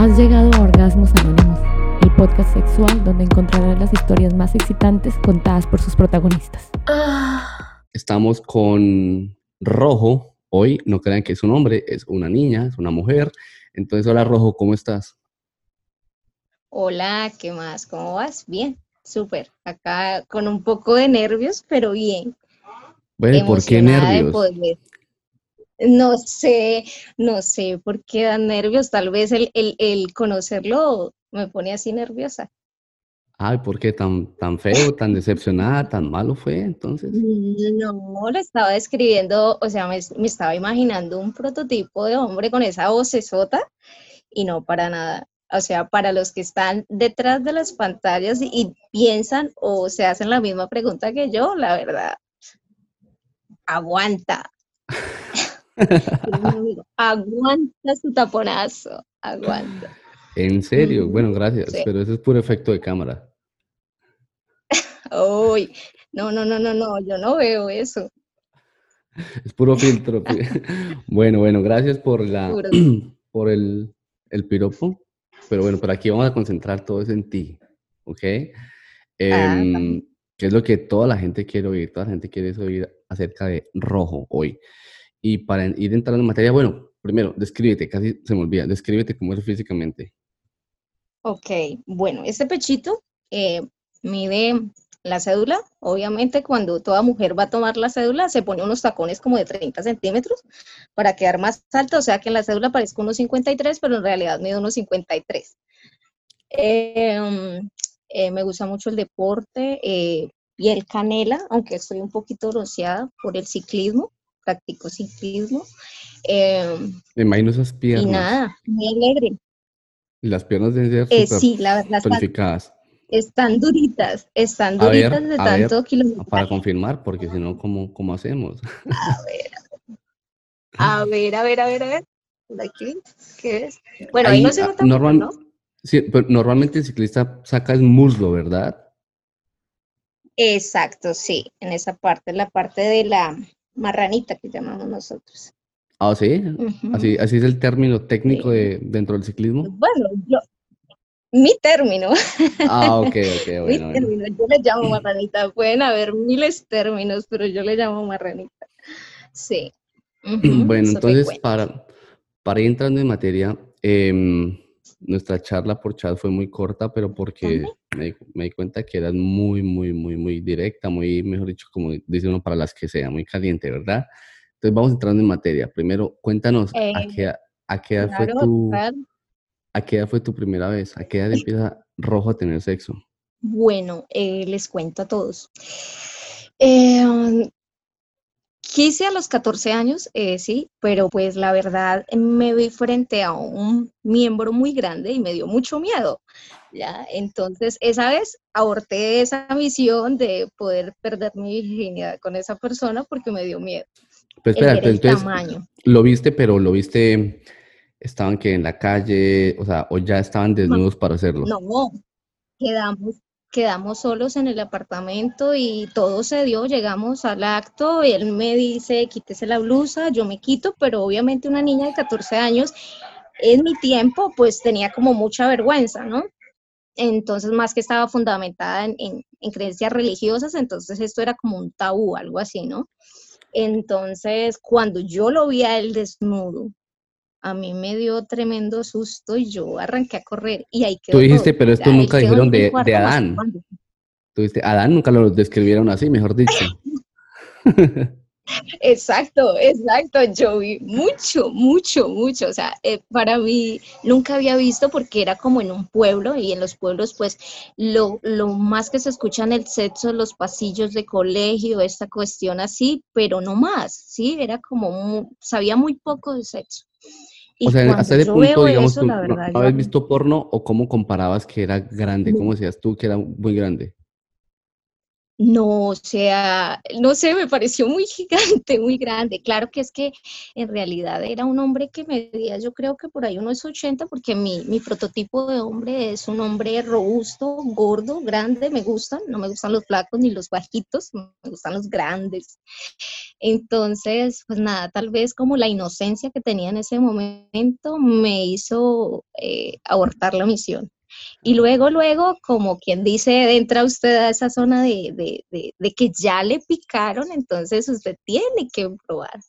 Has llegado a Orgasmos Anónimos, el podcast sexual donde encontrarás las historias más excitantes contadas por sus protagonistas. Estamos con Rojo. Hoy no crean que es un hombre, es una niña, es una mujer. Entonces, hola Rojo, ¿cómo estás? Hola, ¿qué más? ¿Cómo vas? Bien, súper. Acá con un poco de nervios, pero bien. Bueno, ¿y ¿por qué de nervios? poder- No sé, no sé por qué dan nervios. Tal vez el, el, el conocerlo me pone así nerviosa. Ay, ¿por qué tan, tan feo, tan decepcionada, tan malo fue entonces? No, lo estaba describiendo, o sea, me, me estaba imaginando un prototipo de hombre con esa vocesota y no para nada. O sea, para los que están detrás de las pantallas y, y piensan o se hacen la misma pregunta que yo, la verdad, aguanta. Aguanta su taponazo, aguanta. En serio, bueno, gracias, sí. pero eso es puro efecto de cámara. Uy, no, no, no, no, no, yo no veo eso. Es puro filtro. Bueno, bueno, gracias por la, por el, el piropo. Pero bueno, por aquí vamos a concentrar todo eso en ti, ¿ok? Em, que es lo que toda la gente quiere oír, toda la gente quiere oír acerca de rojo hoy. Y para ir entrando en materia, bueno, primero, descríbete, casi se me olvida, descríbete cómo eres físicamente. Ok, bueno, este pechito eh, mide la cédula. Obviamente, cuando toda mujer va a tomar la cédula, se pone unos tacones como de 30 centímetros para quedar más alta. O sea que en la cédula parezco unos 53, pero en realidad mide unos 53. Em, eh, me gusta mucho el deporte, eh, piel canela, aunque estoy un poquito bronceada por el ciclismo, practico ciclismo. Em, Me imagino esas y piernas. nada, muy alegre. Y las piernas deben ser Eh, sí, la verdad, están- tonificadas. están duritas, están A ver, duritas de a ver, tanto kilometraje. Para confirmar, porque si no, ¿cómo, cómo hacemos? A ver, a ver, a ver, a ver. Por aquí, ¿qué es? Bueno, ahí, Ahí, no se ah, nota mucho, ¿no? Sí, pero normalmente el ciclista saca el muslo, ¿verdad? Exacto, sí, en esa parte, la parte de la marranita que llamamos nosotros. Ah, sí. Así, así es el término técnico Sí. de, dentro del ciclismo. Bueno, yo, mi término, Ah, ok, ok, mi bueno, bueno. término, yo le llamo marranita. Pueden haber miles términos, pero yo le llamo marranita. Sí. Bueno, eso entonces para, para ir entrando en materia, em, nuestra charla por chat fue muy corta, pero porque me, di- me di cuenta que eras muy, muy, muy, muy directa, muy, mejor dicho, como dice uno, para las que sea, muy caliente, ¿verdad? Entonces vamos entrando en materia. Primero, cuéntanos, ¿a Eh, qué, a- qué edad fue tu, a qué edad fue tu primera vez? ¿A qué edad empieza Rojo a tener sexo? Bueno, eh, les cuento a todos. Eh, quise a los 14 años, eh, sí, pero pues la verdad me vi frente a un miembro muy grande y me dio mucho miedo, ¿ya? Entonces, esa vez aborté esa misión de poder perder mi virginidad con esa persona porque me dio miedo. Pues el ver espérate, el entonces tamaño. lo viste, pero lo viste, estaban que en la calle, o sea, o ya estaban desnudos para hacerlo. No, quedamos, quedamos solos en el apartamento y todo se dio, llegamos al acto, y él me dice, quítese la blusa, yo me quito, pero obviamente una niña de 14 años, en mi tiempo, pues tenía como mucha vergüenza, ¿no? Entonces, más que estaba fundamentada en, en- en creencias religiosas, entonces esto era como un tabú, algo así, ¿no? Entonces, cuando yo lo vi a él desnudo, a mí me dio tremendo susto y yo arranqué a correr y ahí quedó Tú dijiste, todo. pero esto nunca dijeron de, de Adán. Tú dijiste, Adán nunca lo describieron así, mejor dicho. Exacto, exacto. Yo vi mucho, mucho, mucho. O sea, eh, para mí nunca había visto porque era como en un pueblo y en los pueblos pues lo, lo más que se escucha en el sexo, los pasillos de colegio, esta cuestión así, pero no más, ¿sí? Era como, mu- sabía muy poco de sexo. Y O sea, hasta ese punto, digamos, eso, tú no, habías visto porno o cómo comparabas que era grande, cómo decías tú que era muy grande. No, o sea, no sé, me pareció muy gigante, muy grande. Claro que es que en realidad era un hombre que medía, yo creo que por ahí unos 80, porque mi, mi prototipo de hombre es un hombre robusto, gordo, grande, me gustan, no me gustan los flacos ni los bajitos, me gustan los grandes. Entonces, pues nada, tal vez como la inocencia que tenía en ese momento me hizo eh, abortar la misión. Y luego, luego, como quien dice, entra usted a esa zona de, que ya le picaron, entonces usted tiene que probar.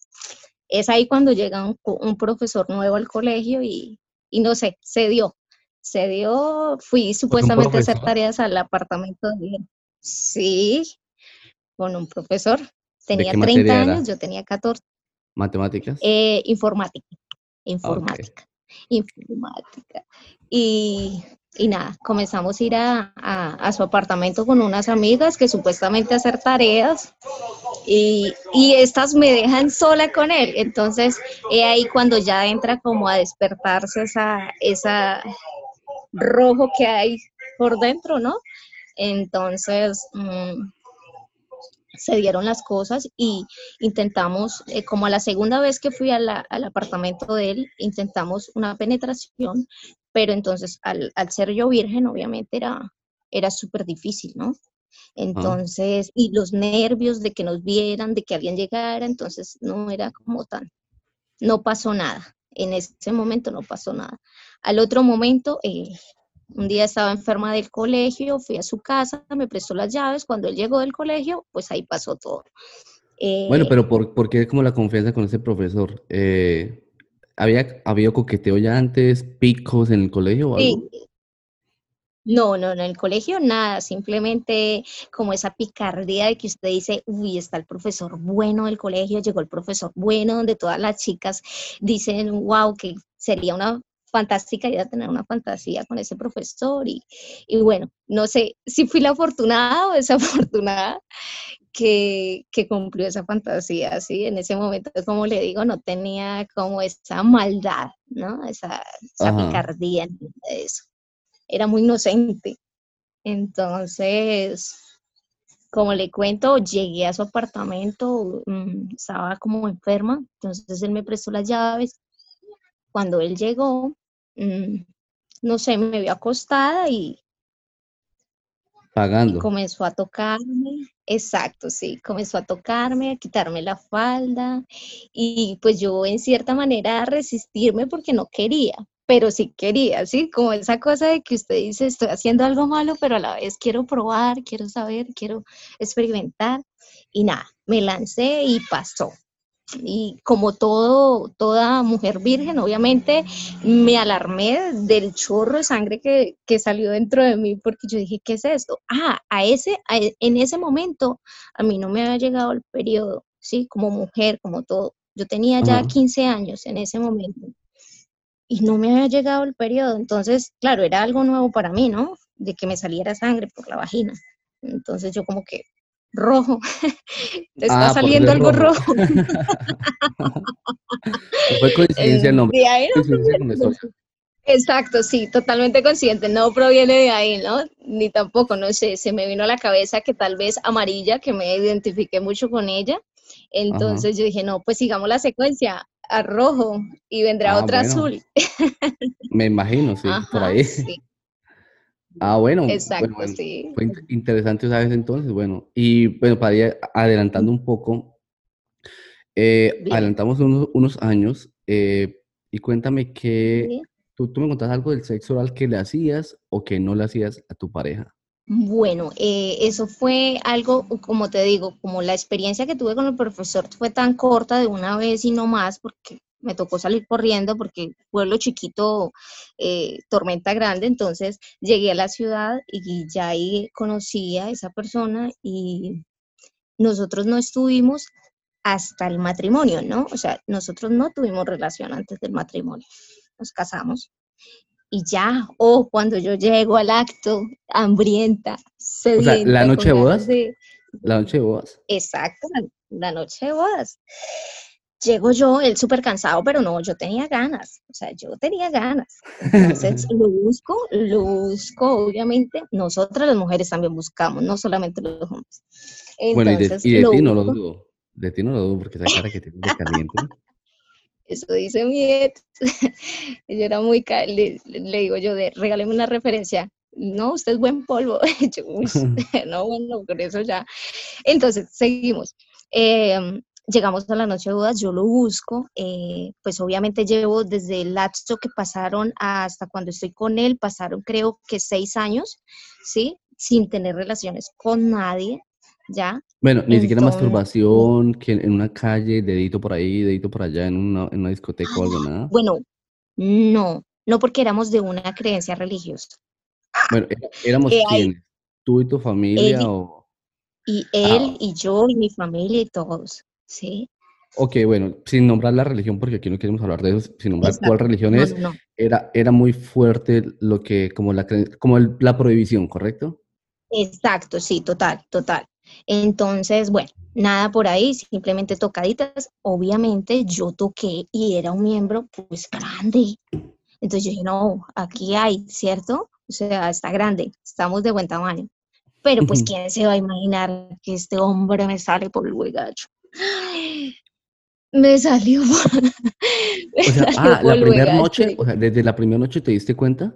Es ahí cuando llega un, profesor nuevo al colegio y, no sé, se dio. Se dio, fui supuestamente a hacer tareas al apartamento de... Sí, con un profesor. Tenía 30 años, yo tenía 14. ¿Matemáticas? Eh, informática. Informática. Informática. Y y nada, comenzamos a ir a, su apartamento con unas amigas que supuestamente hacer tareas y, estas me dejan sola con él. Entonces, he ahí cuando ya entra como a despertarse esa, esa rojo que hay por dentro, ¿no? Entonces, mm, se dieron las cosas y intentamos, eh, como a la segunda vez que fui al apartamento de él, intentamos una penetración, pero entonces al, ser yo virgen, obviamente era, era súper difícil, ¿no? Entonces, y los nervios de que nos vieran, de que alguien llegara, entonces no era como tan, no pasó nada. En ese momento no pasó nada. Al otro momento, eh, un día estaba enferma del colegio, fui a su casa, me prestó las llaves, cuando él llegó del colegio, pues ahí pasó todo. bueno, eh, pero ¿por, ¿por, qué como la confianza con ese profesor? Eh, ¿Había habido coqueteo ya antes, picos en el colegio o algo? No, no, en el colegio nada, simplemente como esa picardía de que usted dice, uy, está el profesor bueno del colegio, llegó el profesor bueno, donde todas las chicas dicen, wow, que sería una fantástica idea tener una fantasía con ese profesor y, y bueno, no sé si fui la afortunada o desafortunada que, que, cumplió esa fantasía, ¿sí? En ese momento, como le digo, no tenía como esa maldad, ¿no? Esa, esa picardía, eso. Era muy inocente. Entonces, como le cuento, llegué a su apartamento, mm, estaba como enferma, entonces él me prestó las llaves. Cuando él llegó, mm, no sé, me vio acostada y, Pagando. comenzó a tocarme, exacto, sí, comenzó a tocarme, a quitarme la falda y pues yo en cierta manera a resistirme porque no quería, pero sí quería, ¿sí? Como esa cosa de que usted dice, estoy haciendo algo malo, pero a la vez quiero probar, quiero saber, quiero experimentar y nada, me lancé y pasó y como todo, toda mujer virgen, obviamente me alarmé del chorro de sangre que, salió dentro de mí porque yo dije, ¿qué es esto? Ah, a ese, e, en ese momento a mí no me había llegado el periodo, ¿sí? Como mujer, como todo. Yo tenía ya 15 años en ese momento y no me había llegado el periodo. Entonces, claro, era algo nuevo para mí, ¿no? De que me saliera sangre por la vagina. Entonces yo como que, rojo. Te está ah, saliendo algo rojo. fue coincidencia el nombre. Exacto, sí, totalmente consciente. No proviene de ahí, ¿no? Ni tampoco, no sé, se me vino a la cabeza que tal vez amarilla, que me identifiqué mucho con ella. Entonces yo dije, no, pues sigamos la secuencia a rojo y vendrá ah, otra azul. Me imagino, sí, por ahí. Sí. Ah, bueno. Exacto, sí. Fue interesante esa vez entonces, bueno. Y bueno, para ir adelantando un poco, eh, adelantamos unos, años eh, y cuéntame que tú, tú me contás algo del sexo oral que le hacías o que no le hacías a tu pareja. Bueno, eh, eso fue algo, como te digo, como la experiencia que tuve con el profesor fue tan corta de una vez y no más, porque me tocó salir corriendo porque pueblo chiquito, eh, tormenta grande, entonces llegué a la ciudad y ya ahí conocí a esa persona y nosotros no estuvimos hasta el matrimonio, ¿no? O sea, nosotros no tuvimos relación antes del matrimonio, nos casamos. Y ya, o oh, cuando yo llego al acto, hambrienta, sedienta. O sea, la noche de bodas. La noche de bodas. Exacto, la noche de bodas llego yo, él súper cansado, pero no, yo tenía ganas, o sea, yo tenía ganas. Entonces lo busco, lo busco, obviamente, nosotras las mujeres también buscamos, no solamente los hombres. bueno, y de, ti no lo dudo, de ti no lo dudo, porque esa cara que tienes de caliente. Eso dice mi ex. yo era muy, le, le digo yo, de regáleme una referencia. No, usted es buen polvo. no, bueno, por eso ya. Entonces, seguimos. Eh, llegamos a la noche de bodas, yo lo busco, eh, pues obviamente llevo desde el lapso que pasaron hasta cuando estoy con él, pasaron creo que seis años, ¿sí? Sin tener relaciones con nadie, ¿ya? Bueno, ni siquiera masturbación, que en una calle, dedito por ahí, dedito por allá, en una, en una discoteca o algo, ah, nada. Bueno, no, no porque éramos de una creencia religiosa. Bueno, éramos quiénes, tú y tu familia o... Y él ah. y yo y mi familia y todos. Sí. Ok, bueno, sin nombrar la religión, porque aquí no queremos hablar de eso, sin nombrar cuál religión es, Era, era muy fuerte lo que, como la, como la prohibición, ¿correcto? Exacto, sí, total, total. Entonces, bueno, nada por ahí, simplemente tocaditas. Obviamente yo toqué y era un miembro pues grande. Entonces yo dije, no, aquí hay, ¿cierto? O sea, está grande, estamos de buen tamaño. Pero pues, ¿quién se va a imaginar que este hombre me sale por el huegacho? Me salió. o sea, ah, la primera noche, o sea, desde la primera noche te diste cuenta.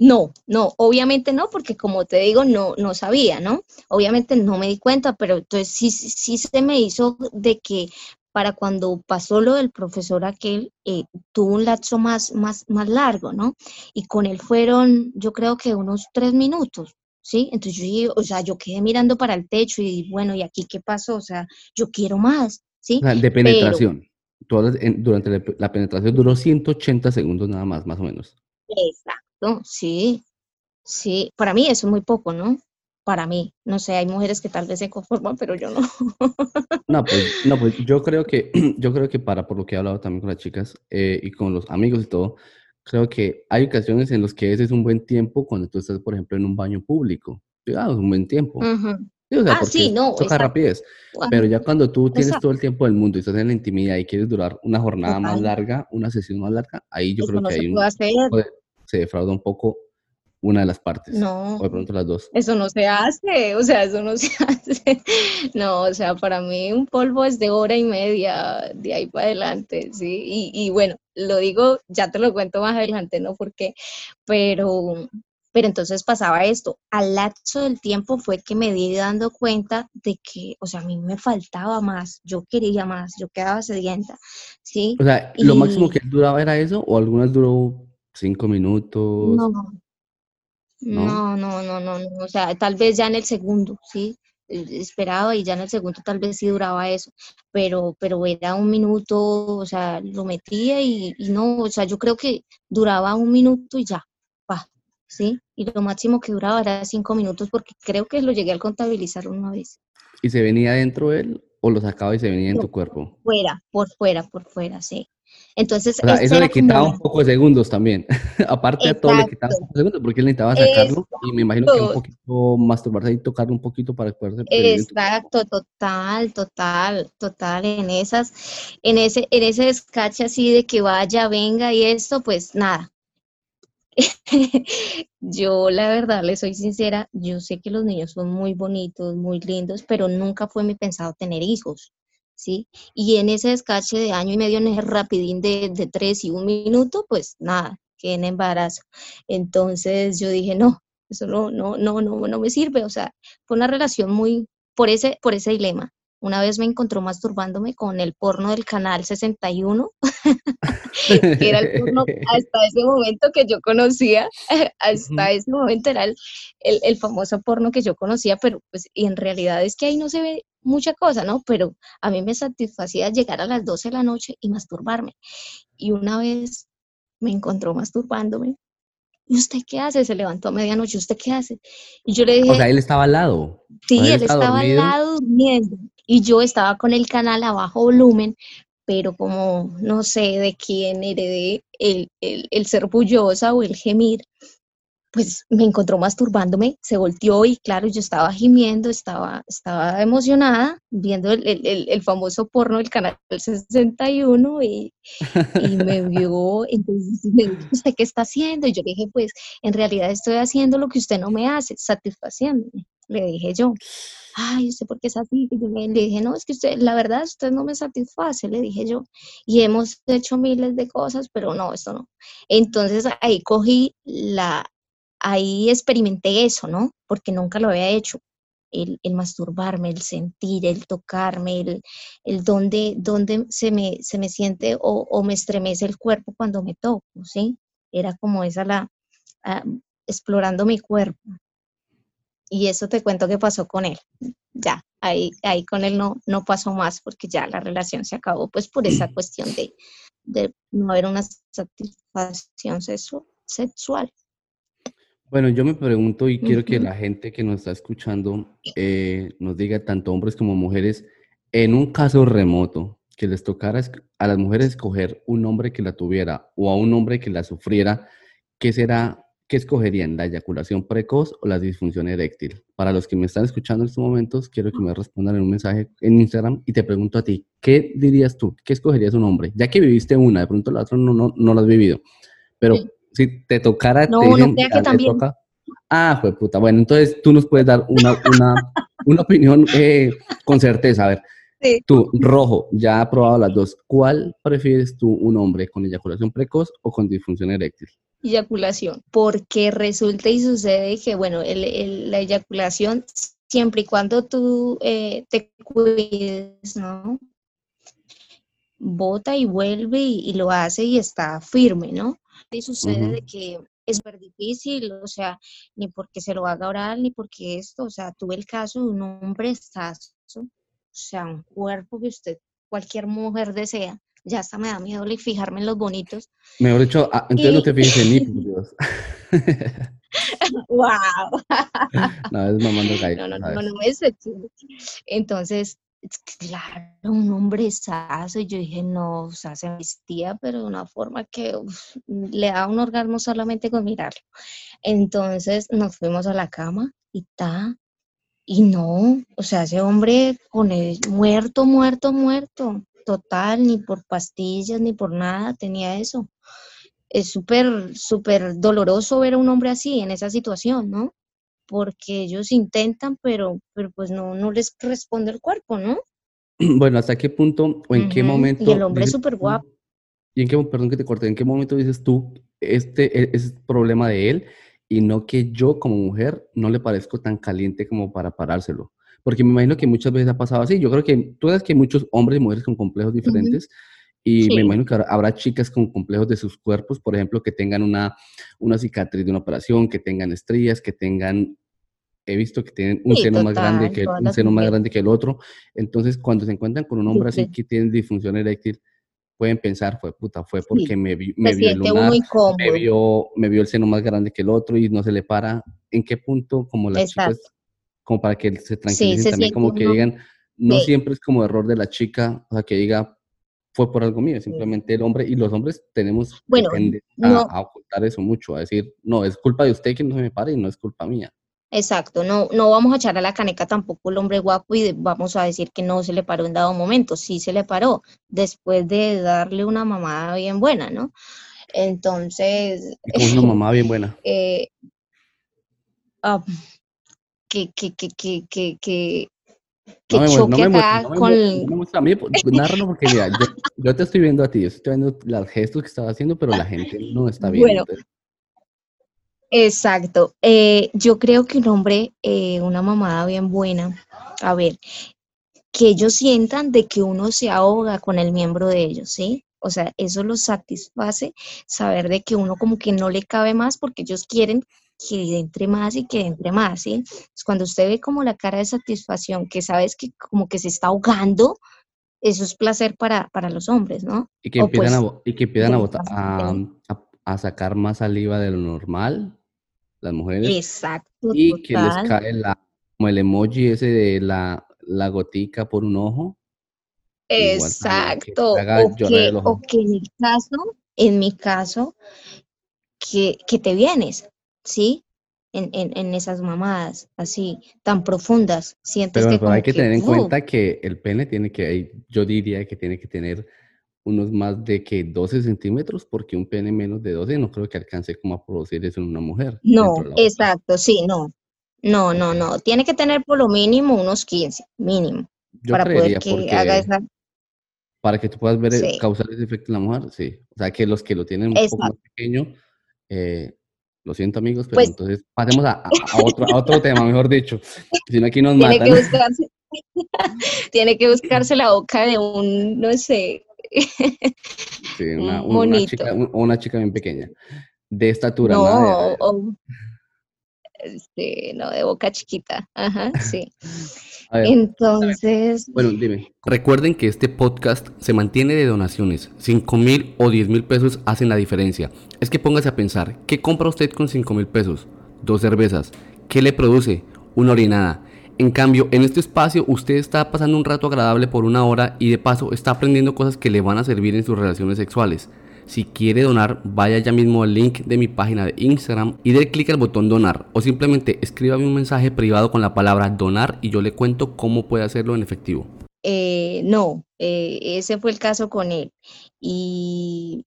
No, no, obviamente no, porque como te digo, no, no sabía, ¿no? Obviamente no me di cuenta, pero entonces sí, sí se me hizo de que para cuando pasó lo del profesor aquel, eh, tuvo un lapso más, más, más largo, ¿no? Y con él fueron, yo creo que unos tres minutos, ¿sí? Entonces yo, o sea, yo quedé mirando para el techo y bueno, ¿y aquí qué pasó? O sea, yo quiero más, ¿sí? de penetración. durante la penetración duró 180 segundos nada más, más o menos. Exacto, sí. Sí, para mí eso es muy poco, ¿no? Para mí, no sé, hay mujeres que tal vez se conforman, pero yo no. No, pues, no, pues yo creo que, yo creo que para, por lo que he hablado también con las chicas eh, y con los amigos y todo, creo que hay ocasiones en las que ese es un buen tiempo cuando tú estás, por ejemplo, en un baño público. Digamos, es un buen tiempo. ah, sí, no. Toca rapidez. Pero ya cuando tú tienes todo el tiempo del mundo y estás en la intimidad y quieres durar una jornada más larga, una sesión más larga, ahí yo creo que hay un, se defrauda un poco una de las partes. No. O de pronto las dos. Eso no se hace, o sea, eso no se hace. No, o sea, para mí un polvo es de hora y media, de ahí para adelante, ¿sí? Y, y bueno, lo digo, ya te lo cuento más adelante, ¿no? Porque, pero, pero entonces pasaba esto. Al lapso del tiempo fue que me di dando cuenta de que, o sea, a mí me faltaba más, yo quería más, yo quedaba sedienta, ¿sí? O sea, ¿lo máximo que duraba era eso o algunas duró cinco minutos? No, no, no, no, no, no, o sea, tal vez ya en el segundo, ¿sí? Eh, esperaba y ya en el segundo tal vez sí duraba eso, pero, pero era un minuto, o sea, lo metía y, no, o sea, yo creo que duraba un minuto y ya, va, ¿sí? Y lo máximo que duraba era cinco minutos porque creo que lo llegué a contabilizar una vez. ¿Y se venía dentro él o lo sacaba y se venía en tu cuerpo? Fuera, por fuera, por fuera, sí. Entonces, eso le quitaba un poco de segundos también. Aparte de todo, le quitaba un poco de segundos porque él necesitaba sacarlo y me imagino que un poquito masturbarse y tocarlo un poquito para poder Exacto, total, total, total. En esas, en ese, en ese descache así de que vaya, venga y esto, pues nada. yo la verdad le soy sincera, yo sé que los niños son muy bonitos, muy lindos, pero nunca fue mi pensado tener hijos. ¿Sí? Y en ese descache de año y medio, en ese rapidín de, de tres y un minuto, pues nada, que en embarazo. Entonces yo dije, no, eso no, no, no, no, no me sirve. O sea, fue una relación muy, por ese, por ese dilema. Una vez me encontró masturbándome con el porno del canal 61, que era el porno hasta ese momento que yo conocía, hasta ese momento era el, el, el, famoso porno que yo conocía, pero pues y en realidad es que ahí no se ve mucha cosa, ¿no? Pero a mí me satisfacía llegar a las 12 de la noche y masturbarme. Y una vez me encontró masturbándome. ¿Y usted qué hace? Se levantó a medianoche, ¿usted qué hace? Y yo le dije... O sea, él estaba al lado. Sí, él, estaba al lado durmiendo. Y yo estaba con el canal a bajo volumen, pero como no sé de quién heredé el, el, el ser bullosa o el gemir, pues me encontró masturbándome, se volteó y claro, yo estaba gimiendo, estaba, estaba emocionada viendo el, el, el famoso porno del canal 61 y, y me vio, entonces me dijo, ¿usted qué está haciendo? Y yo le dije, pues en realidad estoy haciendo lo que usted no me hace, satisfaciéndome, le dije yo. Ay, ¿usted por qué es así? Y yo le dije, no, es que usted, la verdad, usted no me satisface, le dije yo. Y hemos hecho miles de cosas, pero no, esto no. Entonces ahí cogí la, ahí experimenté eso, ¿no? Porque nunca lo había hecho. El, masturbarme, el sentir, el tocarme, el, el donde, donde se, me, se me siente o, me estremece el cuerpo cuando me toco, ¿sí? Era como esa la, ah, explorando mi cuerpo. Y eso te cuento que pasó con él. Ya, ahí, ahí con él no, no pasó más porque ya la relación se acabó, pues por esa cuestión de, de no haber una satisfacción sexual. Bueno, yo me pregunto y quiero que la gente que nos está escuchando eh, nos diga, tanto hombres como mujeres, en un caso remoto, que les tocara a las mujeres escoger un hombre que la tuviera o a un hombre que la sufriera, ¿qué será, qué escogerían, la eyaculación precoz o la disfunción eréctil? Para los que me están escuchando en estos momentos, quiero que me respondan en un mensaje en Instagram y te pregunto a ti, ¿qué dirías tú? ¿Qué escogerías un hombre? Ya que viviste una, de pronto la otra no, no, no la has vivido, pero si te tocara, no, te no que también. Ah, pues puta. Bueno, entonces tú nos puedes dar una, una, una opinión eh, con certeza. A ver, tú, rojo, ya ha probado las dos. ¿Cuál prefieres tú, un hombre con eyaculación precoz o con disfunción eréctil? Eyaculación, porque resulta y sucede que, bueno, la eyaculación, siempre y cuando tú eh, te cuides, ¿no? Bota y vuelve y, lo hace y está firme, ¿no? Y sucede de que es súper difícil, o sea, ni porque se lo haga oral, ni porque esto, o sea, tuve el caso de un hombre estazo, o sea, un cuerpo que usted, cualquier mujer desea, ya hasta me da miedo fijarme en los bonitos. Mejor dicho, ah, entonces no te fijes en mí, por Dios. ¡Wow! no, es mamando No, no, no, no, no es Entonces, claro, un hombre sazo, y yo dije, no, o sea, se vestía, pero de una forma que le da un orgasmo solamente con mirarlo. Entonces nos fuimos a la cama y ta, y no, o sea, ese hombre con el muerto, muerto, muerto, total, ni por pastillas, ni por nada tenía eso. Es súper, súper doloroso ver a un hombre así, en esa situación, ¿no? Porque ellos intentan, pero, pero pues no, no les responde el cuerpo, ¿no? Bueno, ¿hasta qué punto o en qué momento? Y el hombre es súper guapo. ¿Y en qué, perdón que te corte, en qué momento dices tú, este e, es problema de él y no que yo como mujer no le parezco tan caliente como para parárselo? Porque me imagino que muchas veces ha pasado así. Yo creo que tú sabes que hay muchos hombres y mujeres con complejos diferentes. Y me imagino que habrá chicas con complejos de sus cuerpos, por ejemplo, que tengan una, una cicatriz de una operación, que tengan estrías, que tengan, he visto que tienen un seno más grande que un seno más grande que el otro. Entonces, cuando se encuentran con un hombre así que tiene disfunción eréctil, pueden pensar, fue puta, fue porque me, me vio el lunar, me vio, me vio el seno más grande que el otro y no se le para. ¿En qué punto, como las chicas, como para que se tranquilicen también, como que digan, no siempre es como error de la chica, o sea, que diga, fue por algo mío, simplemente el hombre, y los hombres tenemos bueno, a, ocultar eso mucho, a decir, no, es culpa de usted que no se me pare y no es culpa mía. Exacto, no, no vamos a echar a la caneca tampoco el hombre guapo y vamos a decir que no se le paró en dado momento, sí se le paró, después de darle una mamada bien buena, ¿no? Entonces... ¿Y una mamada bien buena? Eh, ah, que, que, que, que, que, que no choque acá con... No me a mí, pues, porque mira, yo, te estoy viendo a ti, yo estoy viendo los gestos que estás haciendo, pero la gente no está viendo. Bueno, exacto. Eh, yo creo que un hombre, eh, una mamada bien buena, a ver, que ellos sientan de que uno se ahoga con el miembro de ellos, ¿sí? O sea, eso los satisface, saber de que uno como que no le cabe más porque ellos quieren que entre más y que entre más, ¿sí? cuando usted ve como la cara de satisfacción, que sabes que como que se está ahogando, eso es placer para, para los hombres, ¿no? Y que empiezan, a, y que empiezan a, a, sacar más saliva de lo normal, las mujeres. Exacto. Y que les cae la, como el emoji ese de la, la gotica por un ojo. Exacto. o, que, o que en mi caso, en mi caso, que, que te vienes, ¿sí? En, en, en esas mamadas así tan profundas. Sientes Pero, que pero hay que tener en ¡uh! cuenta que el pene tiene que, yo diría que tiene que tener unos más de que 12 centímetros, porque un pene menos de 12 no creo que alcance como a producir eso en una mujer. No, exacto, sí, no. No, no, no. Tiene que tener por lo mínimo unos 15, mínimo, Yo para poder que haga esa. para que tú puedas ver, eh, Sí. causar ese efecto en la mujer, sí. O sea, que los que lo tienen un poco más Exacto. pequeño, eh, lo siento amigos, pero Pues entonces pasemos a, a- a otro, a otro tema, mejor dicho. Si no, aquí nos tiene que buscarse, tiene que buscarse la boca de un, no sé, Sí, una, un chica, un- una chica bien pequeña. De estatura, No, de- o, este, no, de boca chiquita. Ajá, sí. A ver, Entonces, Bueno, dime. Recuerden que este podcast se mantiene de donaciones. 5 mil o 10 mil pesos hacen la diferencia. Es que póngase a pensar, ¿qué compra usted con 5 mil pesos? Dos cervezas. ¿Qué le produce? Una orinada. En cambio, en este espacio usted está pasando un rato agradable por una hora y de paso está aprendiendo cosas que le van a servir en sus relaciones sexuales. Si quiere donar, vaya ya mismo al link de mi página de Instagram y dé clic al botón donar o simplemente escríbame un mensaje privado con la palabra donar y yo le cuento cómo puede hacerlo en efectivo. eh, no, eh, ese fue el caso con él. Y,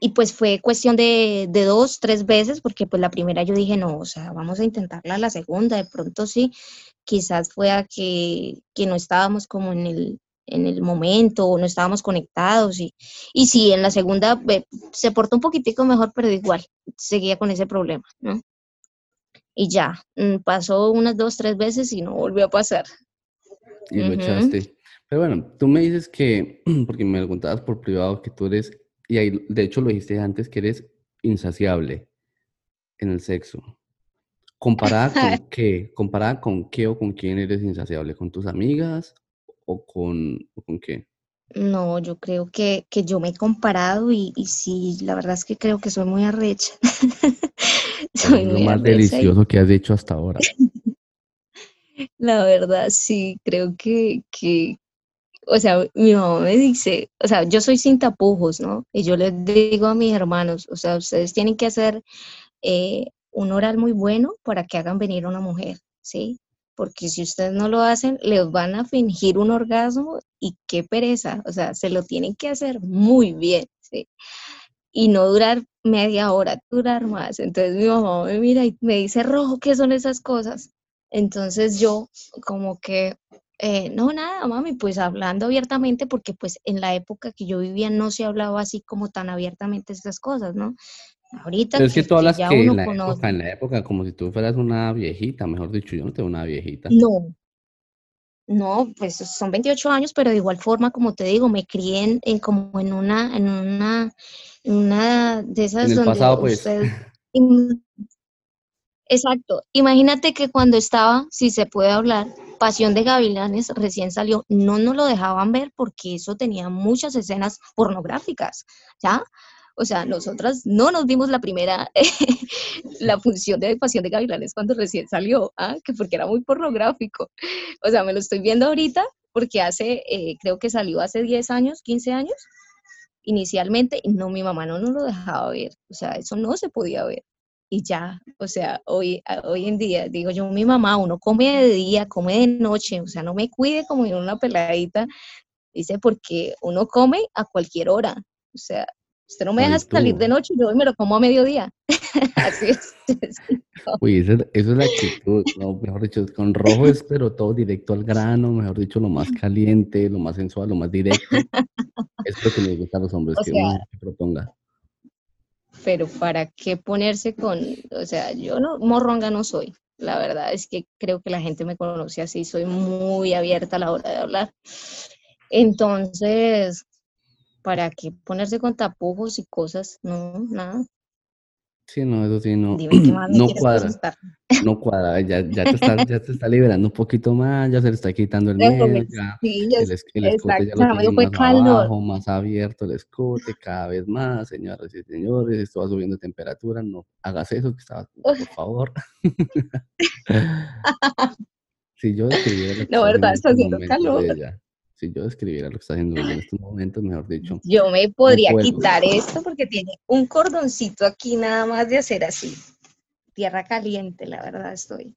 y pues fue cuestión de, de dos, tres veces, porque pues la primera yo dije, no, o sea, vamos a intentarla la segunda, de pronto sí, quizás fue a que, que no estábamos como en el, en el momento o no estábamos conectados y, y sí, en la segunda ve, se portó un poquitico mejor, pero igual, seguía con ese problema, ¿no? Y ya, mm, pasó unas dos, tres veces y no volvió a pasar. y lo Ujú. echaste. Pero bueno, tú me dices que, porque me lo contabas por privado, que tú eres, y ahí, de hecho lo dijiste antes, que eres insaciable en el sexo. ¿Comparada con qué? ¿Comparada con qué o con quién eres insaciable? ¿Con tus amigas o con, o con qué? No, yo creo que, que yo me he comparado y, y sí, la verdad es que creo que soy muy arrecha. Soy lo muy más arrecha y delicioso que has hecho hasta ahora. la verdad sí, creo que, que, o sea, mi mamá me dice, o sea, yo soy sin tapujos, ¿no? Y yo les digo a mis hermanos, o sea, ustedes tienen que hacer eh, un oral muy bueno para que hagan venir a una mujer, ¿sí? Porque si ustedes no lo hacen, les van a fingir un orgasmo y qué pereza, o sea, se lo tienen que hacer muy bien, ¿sí? Y no durar media hora, durar más. Entonces mi mamá me mira y me dice, Rojo, ¿qué son esas cosas? Entonces yo como que, eh, no, nada, mami, pues hablando abiertamente, porque pues en la época que yo vivía no se hablaba así como tan abiertamente estas cosas, ¿no? Ahorita Pero es que que, hablas ya que en la conoce. época, en la época, como si tú fueras una viejita, mejor dicho, yo no tengo una viejita. No, no, pues son 28 años, pero de igual forma, como te digo, me crié en, en como en una, en una, en una de esas En el donde pasado, pues. usted... Exacto. Imagínate que cuando estaba, si se puede hablar, Pasión de Gavilanes recién salió, no nos lo dejaban ver porque eso tenía muchas escenas pornográficas, ¿ya? O sea, nosotras no nos vimos la primera, la función de Pasión de Gavilanes cuando recién salió, ¿ah? Que porque era muy pornográfico. O sea, me lo estoy viendo ahorita porque hace, eh, creo que salió hace 10 años, 15 años, inicialmente, y no, mi mamá no nos lo dejaba ver. O sea, eso no se podía ver y ya, o sea, hoy, hoy en día, digo yo, mi mamá, uno come de día, come de noche, o sea, no me cuide como en una peladita, dice, porque uno come a cualquier hora, o sea, usted no me deja salir de noche, yo hoy me lo como a mediodía, así es. Uy, esa es, esa es la actitud, no, mejor dicho, con rojo es pero todo directo al grano, mejor dicho, lo más caliente, lo más sensual, lo más directo. Es lo que nos gusta a los hombres, O que sea, uno se proponga. pero ¿para qué ponerse con, o sea, yo no, morronga no soy, la verdad es que creo que la gente me conoce así, soy muy abierta a la hora de hablar. Entonces, ¿para qué ponerse con tapujos y cosas? No, nada. Sí, no, eso sí, no, Dime no cuadra, no cuadra, ya, ya te está, ya te está liberando un poquito más, ya se le está quitando el miedo, ya sí, ya el, el escote ya lo tiene más calor. abajo, más abierto el escote, cada vez más, señoras y señores, esto va subiendo temperatura, no hagas eso, que estaba, por favor. Si yo lo que No, verdad, está haciendo haciendo calor. Si yo describiera lo que está haciendo en estos momentos, mejor dicho, Yo me podría quitar esto porque tiene un cordoncito aquí nada más de hacer así. tierra caliente, la verdad estoy.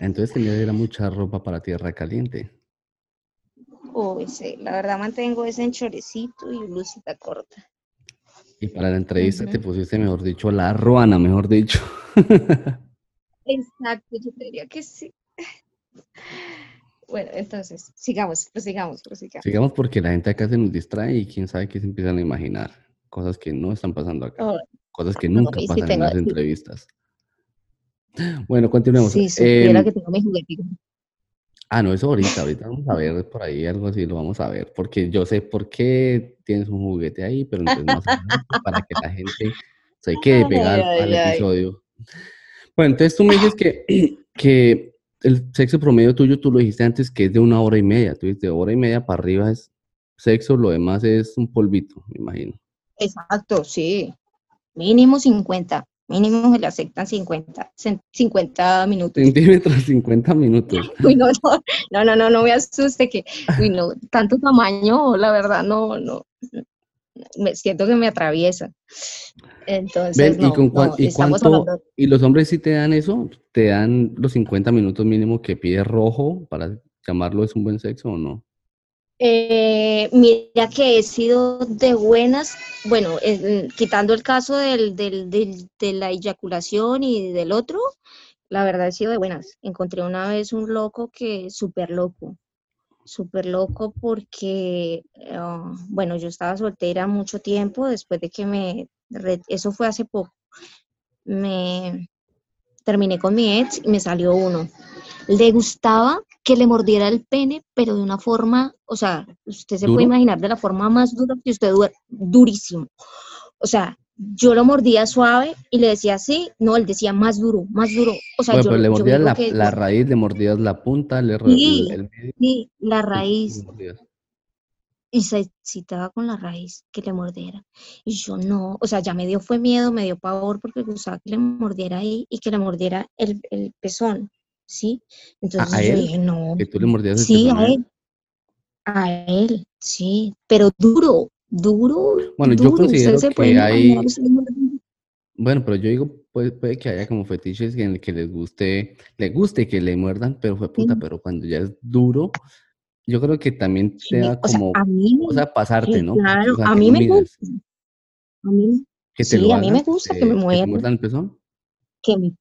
Entonces tenía mucha ropa para tierra caliente. Uy, sí, la verdad mantengo ese enchorecito y blusita corta. Y para la entrevista te pusiste, mejor dicho, la ruana, mejor dicho. Exacto, yo diría que sí. Bueno, entonces, sigamos, prosigamos, prosigamos. Sigamos porque la gente acá se nos distrae y quién sabe qué se empiezan a imaginar. Cosas que no están pasando acá. Oh, cosas que no, nunca sí pasan en tengo- las sí. entrevistas. Bueno, continuemos. Sí, supiera Em, que tengo. Ah, no, eso ahorita, ahorita vamos a ver por ahí algo así, lo vamos a ver, porque yo sé por qué tienes un juguete ahí, pero entonces más para que la gente se quede pegada al- episodio. Bueno, entonces tú me dices que, que el sexo promedio tuyo, tú lo dijiste antes, que es de una hora y media, tú dices de hora y media para arriba es sexo, lo demás es un polvito, me imagino. Exacto, sí. Mínimo 50. Mínimo se le aceptan 50, cen- 50 minutos. Centímetros, 50 minutos. Uy, no, no, no, no, no, no me asuste que, uy, no, tanto tamaño, la verdad, no, no, me siento que me atraviesa. Entonces, Ven, ¿y, no, con y estamos cuánto- hablando, ¿Y los hombres sí te dan eso? ¿Te dan los 50 minutos mínimo que pide rojo para llamarlo es un buen sexo o no? Eh, mira que he sido de buenas, bueno, eh, quitando el caso del, del- del- de la eyaculación y del otro, la verdad he sido de buenas. Encontré una vez un loco que súper loco, súper loco porque, ah, bueno, yo estaba soltera mucho tiempo después de que me, eso fue hace poco, me terminé con mi ex y me salió uno. Le gustaba que le mordiera el pene, pero de una forma, o sea, usted se ¿Duro? puede imaginar de la forma más dura que usted duer, durísimo. O sea, yo lo mordía suave y le decía así, no, él decía más duro, más duro. O sea, Bueno, yo, pero le mordías la, que la raíz, le mordías la punta, le Sí. el sí, la raíz, y se excitaba con la raíz que le mordiera. Y yo no, o sea, ya me dio fue miedo, me dio pavor porque gustaba que le mordiera ahí y que le mordiera el, el pezón, ¿sí? Entonces ¿a yo él? dije, no. Que tú le mordías el Sí, pezón a él. A él, sí, pero duro, duro. Bueno, yo duro. Considero se que hay- Bueno, pero yo digo, puede, puede que haya como fetiches en el que les guste, le guste que le muerdan, pero fue puta, Sí. pero cuando ya es duro, yo creo que también te da o sea, como a mí me, cosa pasarte, ¿no? claro, O sea, a mí no me gusta. A mí, que te sí, lo a mí me gusta que eh, me muerdan. muerdan el pezón. que me,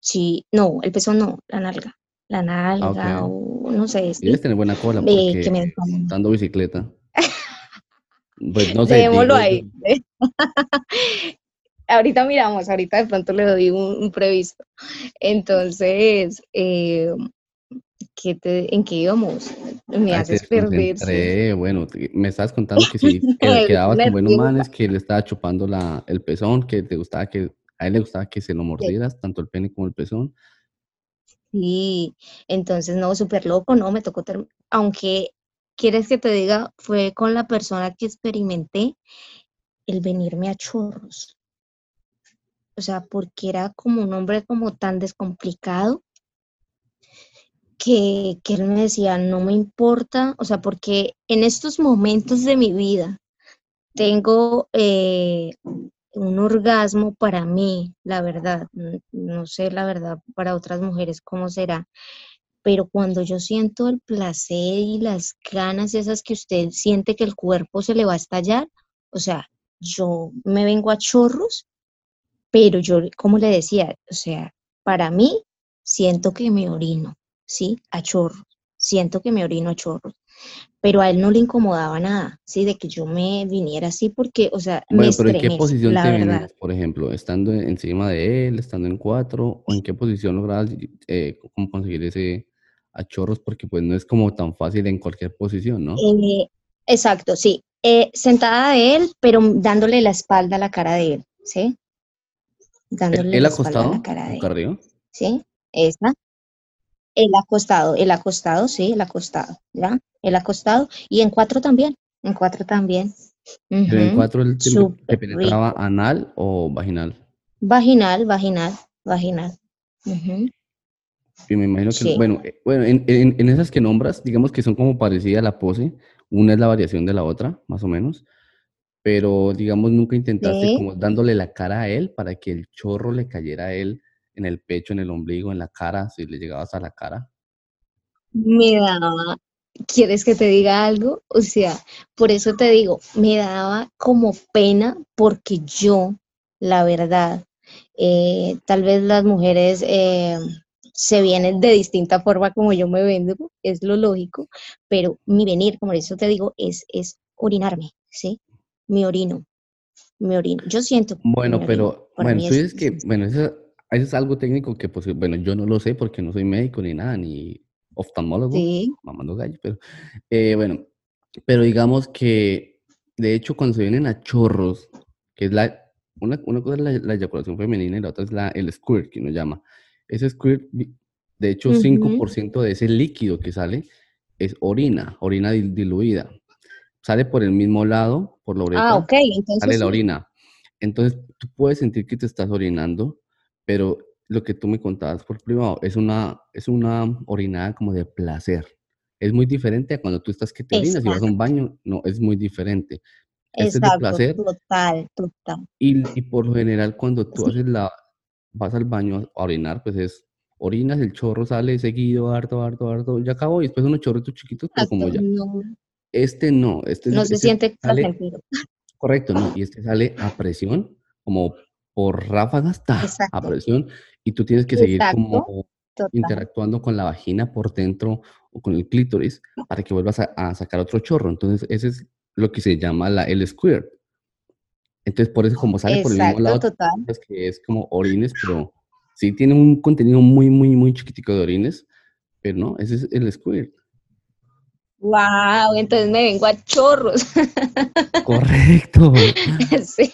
sí, no, el pezón no, la nalga, la nalga Ah, ok. o no sé, sí, debes tener buena cola eh, porque que me montando bicicleta. Pues no sé, Dejémoslo digo ahí. ahorita miramos, ahorita de pronto le doy un, un previsto. Entonces, eh, ¿qué te- ¿en qué íbamos? Me Ay, haces desconcentré. Bueno, te- me estabas contando que sí, que quedabas con buenos manes, que le estaba chupando la, el pezón, que te gustaba que, a él le gustaba que se lo mordieras, tanto el pene como el pezón. Sí, entonces no, súper loco, no, me tocó, term- aunque quieres que te diga, fue con la persona que experimenté el venirme a chorros. O sea, porque era como un hombre como tan descomplicado que, que él me decía, no me importa, o sea, porque en estos momentos de mi vida tengo eh, un orgasmo para mí, la verdad, no sé la verdad para otras mujeres cómo será, pero cuando yo siento el placer y las ganas esas que usted siente que el cuerpo se le va a estallar, o sea, yo me vengo a chorros, pero yo, como le decía, o sea, para mí siento que me orino, ¿sí? A chorros, siento que me orino a chorros. Pero a él no le incomodaba nada, ¿sí? De que yo me viniera así porque, o sea, me Bueno, pero ¿en qué posición te venías, por ejemplo? ¿Estando encima de él, estando en cuatro? ¿O en qué posición lograbas eh, conseguir ese a chorros? Porque pues no es como tan fácil en cualquier posición, ¿no? Eh, exacto, sí. Eh, sentada de él, pero dándole la espalda a la cara de él, ¿sí? ¿Él, Dándole él la espalda a acostado, la cara de él, boca arriba? ¿sí? Esa. El acostado, el acostado, sí, el acostado, ¿ya? El acostado. Y en cuatro también, en cuatro también. ¿Pero en Ujú, cuatro te, súper penetraba rico. anal o vaginal? Vaginal, vaginal, vaginal. Ujú, Y me imagino que, Sí. bueno, eh, bueno en, en- en esas que nombras, digamos que son como parecidas a la pose, una es la variación de la otra, más o menos, pero digamos nunca intentaste Sí. como dándole la cara a él para que el chorro le cayera a él en el pecho, en el ombligo, en la cara, si le llegaba hasta la cara. Me daba, ¿quieres que te diga algo? O sea, por eso te digo, me daba como pena porque yo, la verdad, eh, tal vez las mujeres eh, se vienen de distinta forma como yo me vendo, es lo lógico, pero mi venir, como eso te digo, es, es orinarme, ¿sí? Mi orino, mi orino. Yo siento. Bueno, pero, bueno, tú dices que, bueno, eso, es algo técnico que, pues, bueno, yo no lo sé porque no soy médico ni nada, ni oftalmólogo, sí. mamando gallo, pero, eh, bueno, pero digamos que, de hecho, cuando se vienen a chorros, que es la, una, una cosa es la, eyaculación femenina y la otra es la, el squirt, que uno llama. Ese squirt, de hecho, 5% de ese líquido que sale es orina, orina diluida. Sale por el mismo lado, por la uretra. Ah, ok. Entonces, sale la orina. Entonces, tú puedes sentir que te estás orinando, pero lo que tú me contabas por privado es una, es una orinada como de placer. Es muy diferente a cuando tú estás que te orinas y vas a un baño. No, es muy diferente. Este es de placer. Total, total. Y, y, por lo general, cuando tú haces la, vas al baño a orinar, pues es orinas, el chorro sale seguido, harto, harto, harto, ya acabó, y después unos chorritos chiquitos, pero como ya. Este no, este no se siente sale, Correcto, no, y este sale a presión, como por ráfagas, a presión, y tú tienes que seguir como interactuando con la vagina por dentro o con el clítoris para que vuelvas a, sacar otro chorro. Entonces, ese es lo que se llama la, el squirt. Entonces, por eso como sale por el mismo lado, es que es como orines, pero sí tiene un contenido muy, muy, muy chiquitico de orines, pero no, ese es el squirt. Wow, entonces me vengo a chorros. Correcto. sí.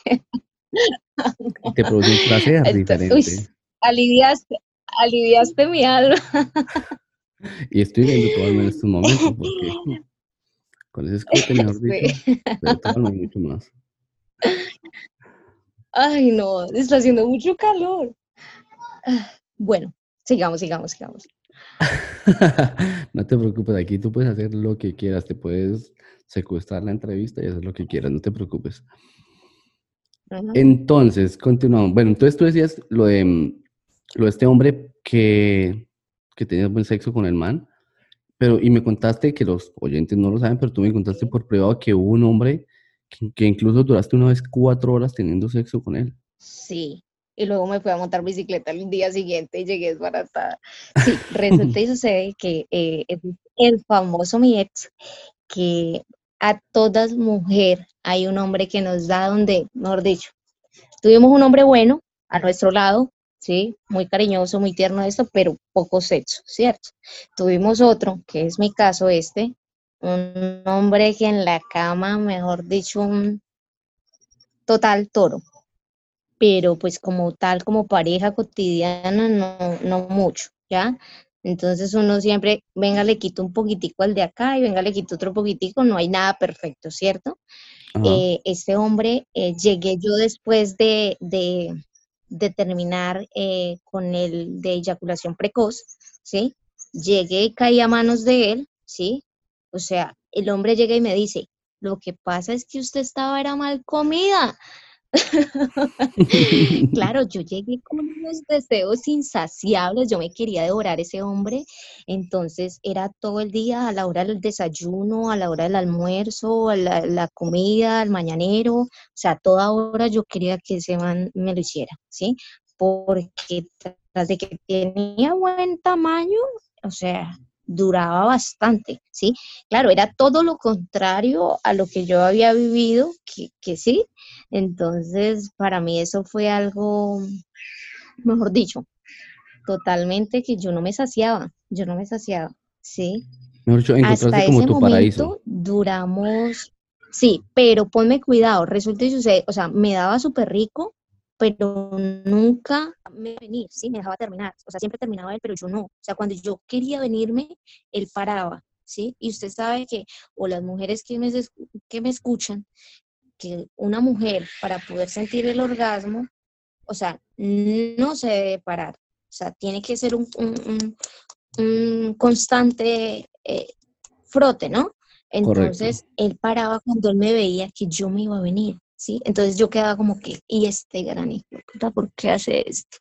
Y te produce un placer diferente. aliviaste, aliviaste mi alma. Y estoy viendo todo en estos momentos porque con ese squirt, mejor dicho, sí. mucho más. Ay, no, está haciendo mucho calor. Bueno, sigamos, sigamos, sigamos. no te preocupes, aquí tú puedes hacer lo que quieras, te puedes secuestrar la entrevista y hacer lo que quieras, no te preocupes. Entonces, continuamos. Bueno, entonces tú decías lo de, mm, lo de este hombre que, que tenía buen sexo con el man, pero y me contaste que los oyentes no lo saben, pero tú me contaste por privado que hubo un hombre que, incluso duraste una vez cuatro horas teniendo sexo con él. Sí, y luego me fui a montar bicicleta el día siguiente y llegué desbaratada. Sí, resulta y sucede que eh, el famoso mi ex, que a todas mujer hay un hombre que nos da donde, mejor dicho, tuvimos un hombre bueno a nuestro lado, sí, muy cariñoso, muy tierno esto, pero poco sexo, ¿cierto? Tuvimos otro, que es mi caso este, un hombre que en la cama, mejor dicho, un total toro. Pero pues como tal, como pareja cotidiana, no, no mucho, ¿ya? Entonces uno siempre, venga, le quito un poquitico al de acá y venga, le quito otro poquitico, no hay nada perfecto, ¿cierto? Eh, este hombre, eh, llegué yo después de, de, terminar eh, con el de eyaculación precoz, ¿sí? Llegué y caí a manos de él, ¿sí? O sea, el hombre llega y me dice, lo que pasa es que usted estaba era mal comida. claro, yo llegué con unos deseos insaciables, yo me quería devorar ese hombre, entonces era todo el día a la hora del desayuno, a la hora del almuerzo, a la, comida, al mañanero, o sea, toda hora yo quería que ese man me lo hiciera, ¿sí? Porque tras de que tenía buen tamaño, o sea, duraba bastante, ¿sí? Claro, era todo lo contrario a lo que yo había vivido, que, sí. Entonces, para mí eso fue algo, mejor dicho, totalmente que yo no me saciaba, yo no me saciaba, ¿sí? Dicho, Hasta como ese tu momento paraíso. duramos, sí, pero ponme cuidado, resulta y sucede, o sea, me daba súper rico, pero nunca me venir, ¿sí? Me dejaba terminar, o sea, siempre terminaba él, pero yo no. O sea, cuando yo quería venirme, él paraba, ¿sí? Y usted sabe que, o las mujeres que me, que me escuchan, que una mujer para poder sentir el orgasmo, o sea, no se debe parar, o sea, tiene que ser un, un, constante eh, frote, ¿no? Entonces, él paraba cuando él me veía que yo me iba a venir. ¿Sí? Entonces yo quedaba como que, ¿y este gran hijo ¿por qué hace esto?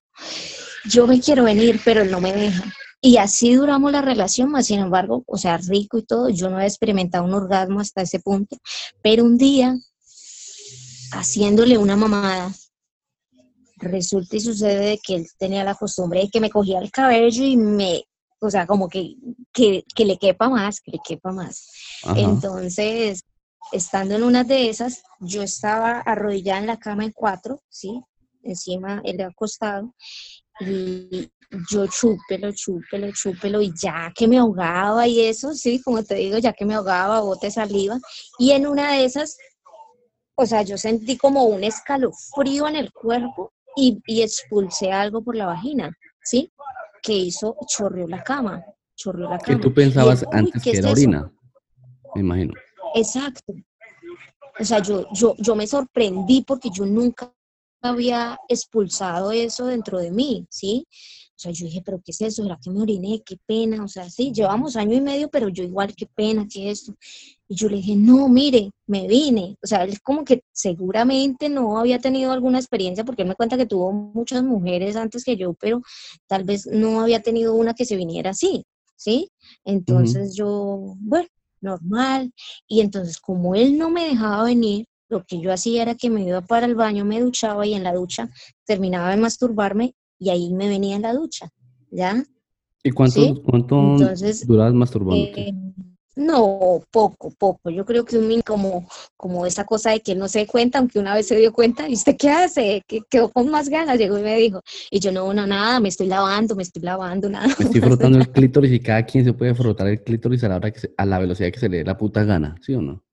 yo me quiero venir, pero él no me deja. Y así duramos la relación, más sin embargo, o sea, rico y todo, yo no he experimentado un orgasmo hasta ese punto, pero un día, haciéndole una mamada, resulta y sucede que él tenía la costumbre de que me cogía el cabello y me, o sea, como que, que, le quepa más, que le quepa más. Entonces, estando en una de esas, yo estaba arrodillada en la cama en cuatro, ¿sí? Encima, él acostado, y yo chúpelo, chúpelo, chúpelo, y ya que me ahogaba y eso, sí, como te digo, ya que me ahogaba, bote saliva, y en una de esas, o sea, yo sentí como un escalofrío en el cuerpo y, y expulsé algo por la vagina, ¿sí? Que hizo, chorreó la cama, chorreó la cama. Que tú pensabas antes que era orina, me imagino. Exacto. O sea, yo, yo, yo me sorprendí porque yo nunca había expulsado eso dentro de mí, ¿sí? O sea, yo dije, pero ¿qué es eso? ¿Era que me oriné? Qué pena. O sea, sí, llevamos año y medio, pero yo igual, qué pena, qué esto. Y yo le dije, no, mire, me vine. O sea, él como que seguramente no había tenido alguna experiencia, porque él me cuenta que tuvo muchas mujeres antes que yo, pero tal vez no había tenido una que se viniera así, ¿sí? Entonces yo, bueno, normal. Y entonces, como él no me dejaba venir, lo que yo hacía era que me iba para el baño, me duchaba y en la ducha terminaba de masturbarme y ahí me venía en la ducha, ¿ya? ¿Y cuánto, cuánto durabas masturbándote? Eh, no, poco, poco. Yo creo que un como, como esa cosa de que no se cuenta, aunque una vez se dio cuenta, ¿y usted qué hace? Que quedó con más ganas, llegó y me dijo. Y yo, no, no, nada, me estoy lavando, me estoy lavando, nada. Me estoy frotando el clítoris y cada quien se puede frotar el clítoris a la, hora que a la velocidad que se le dé la puta gana, ¿sí o no?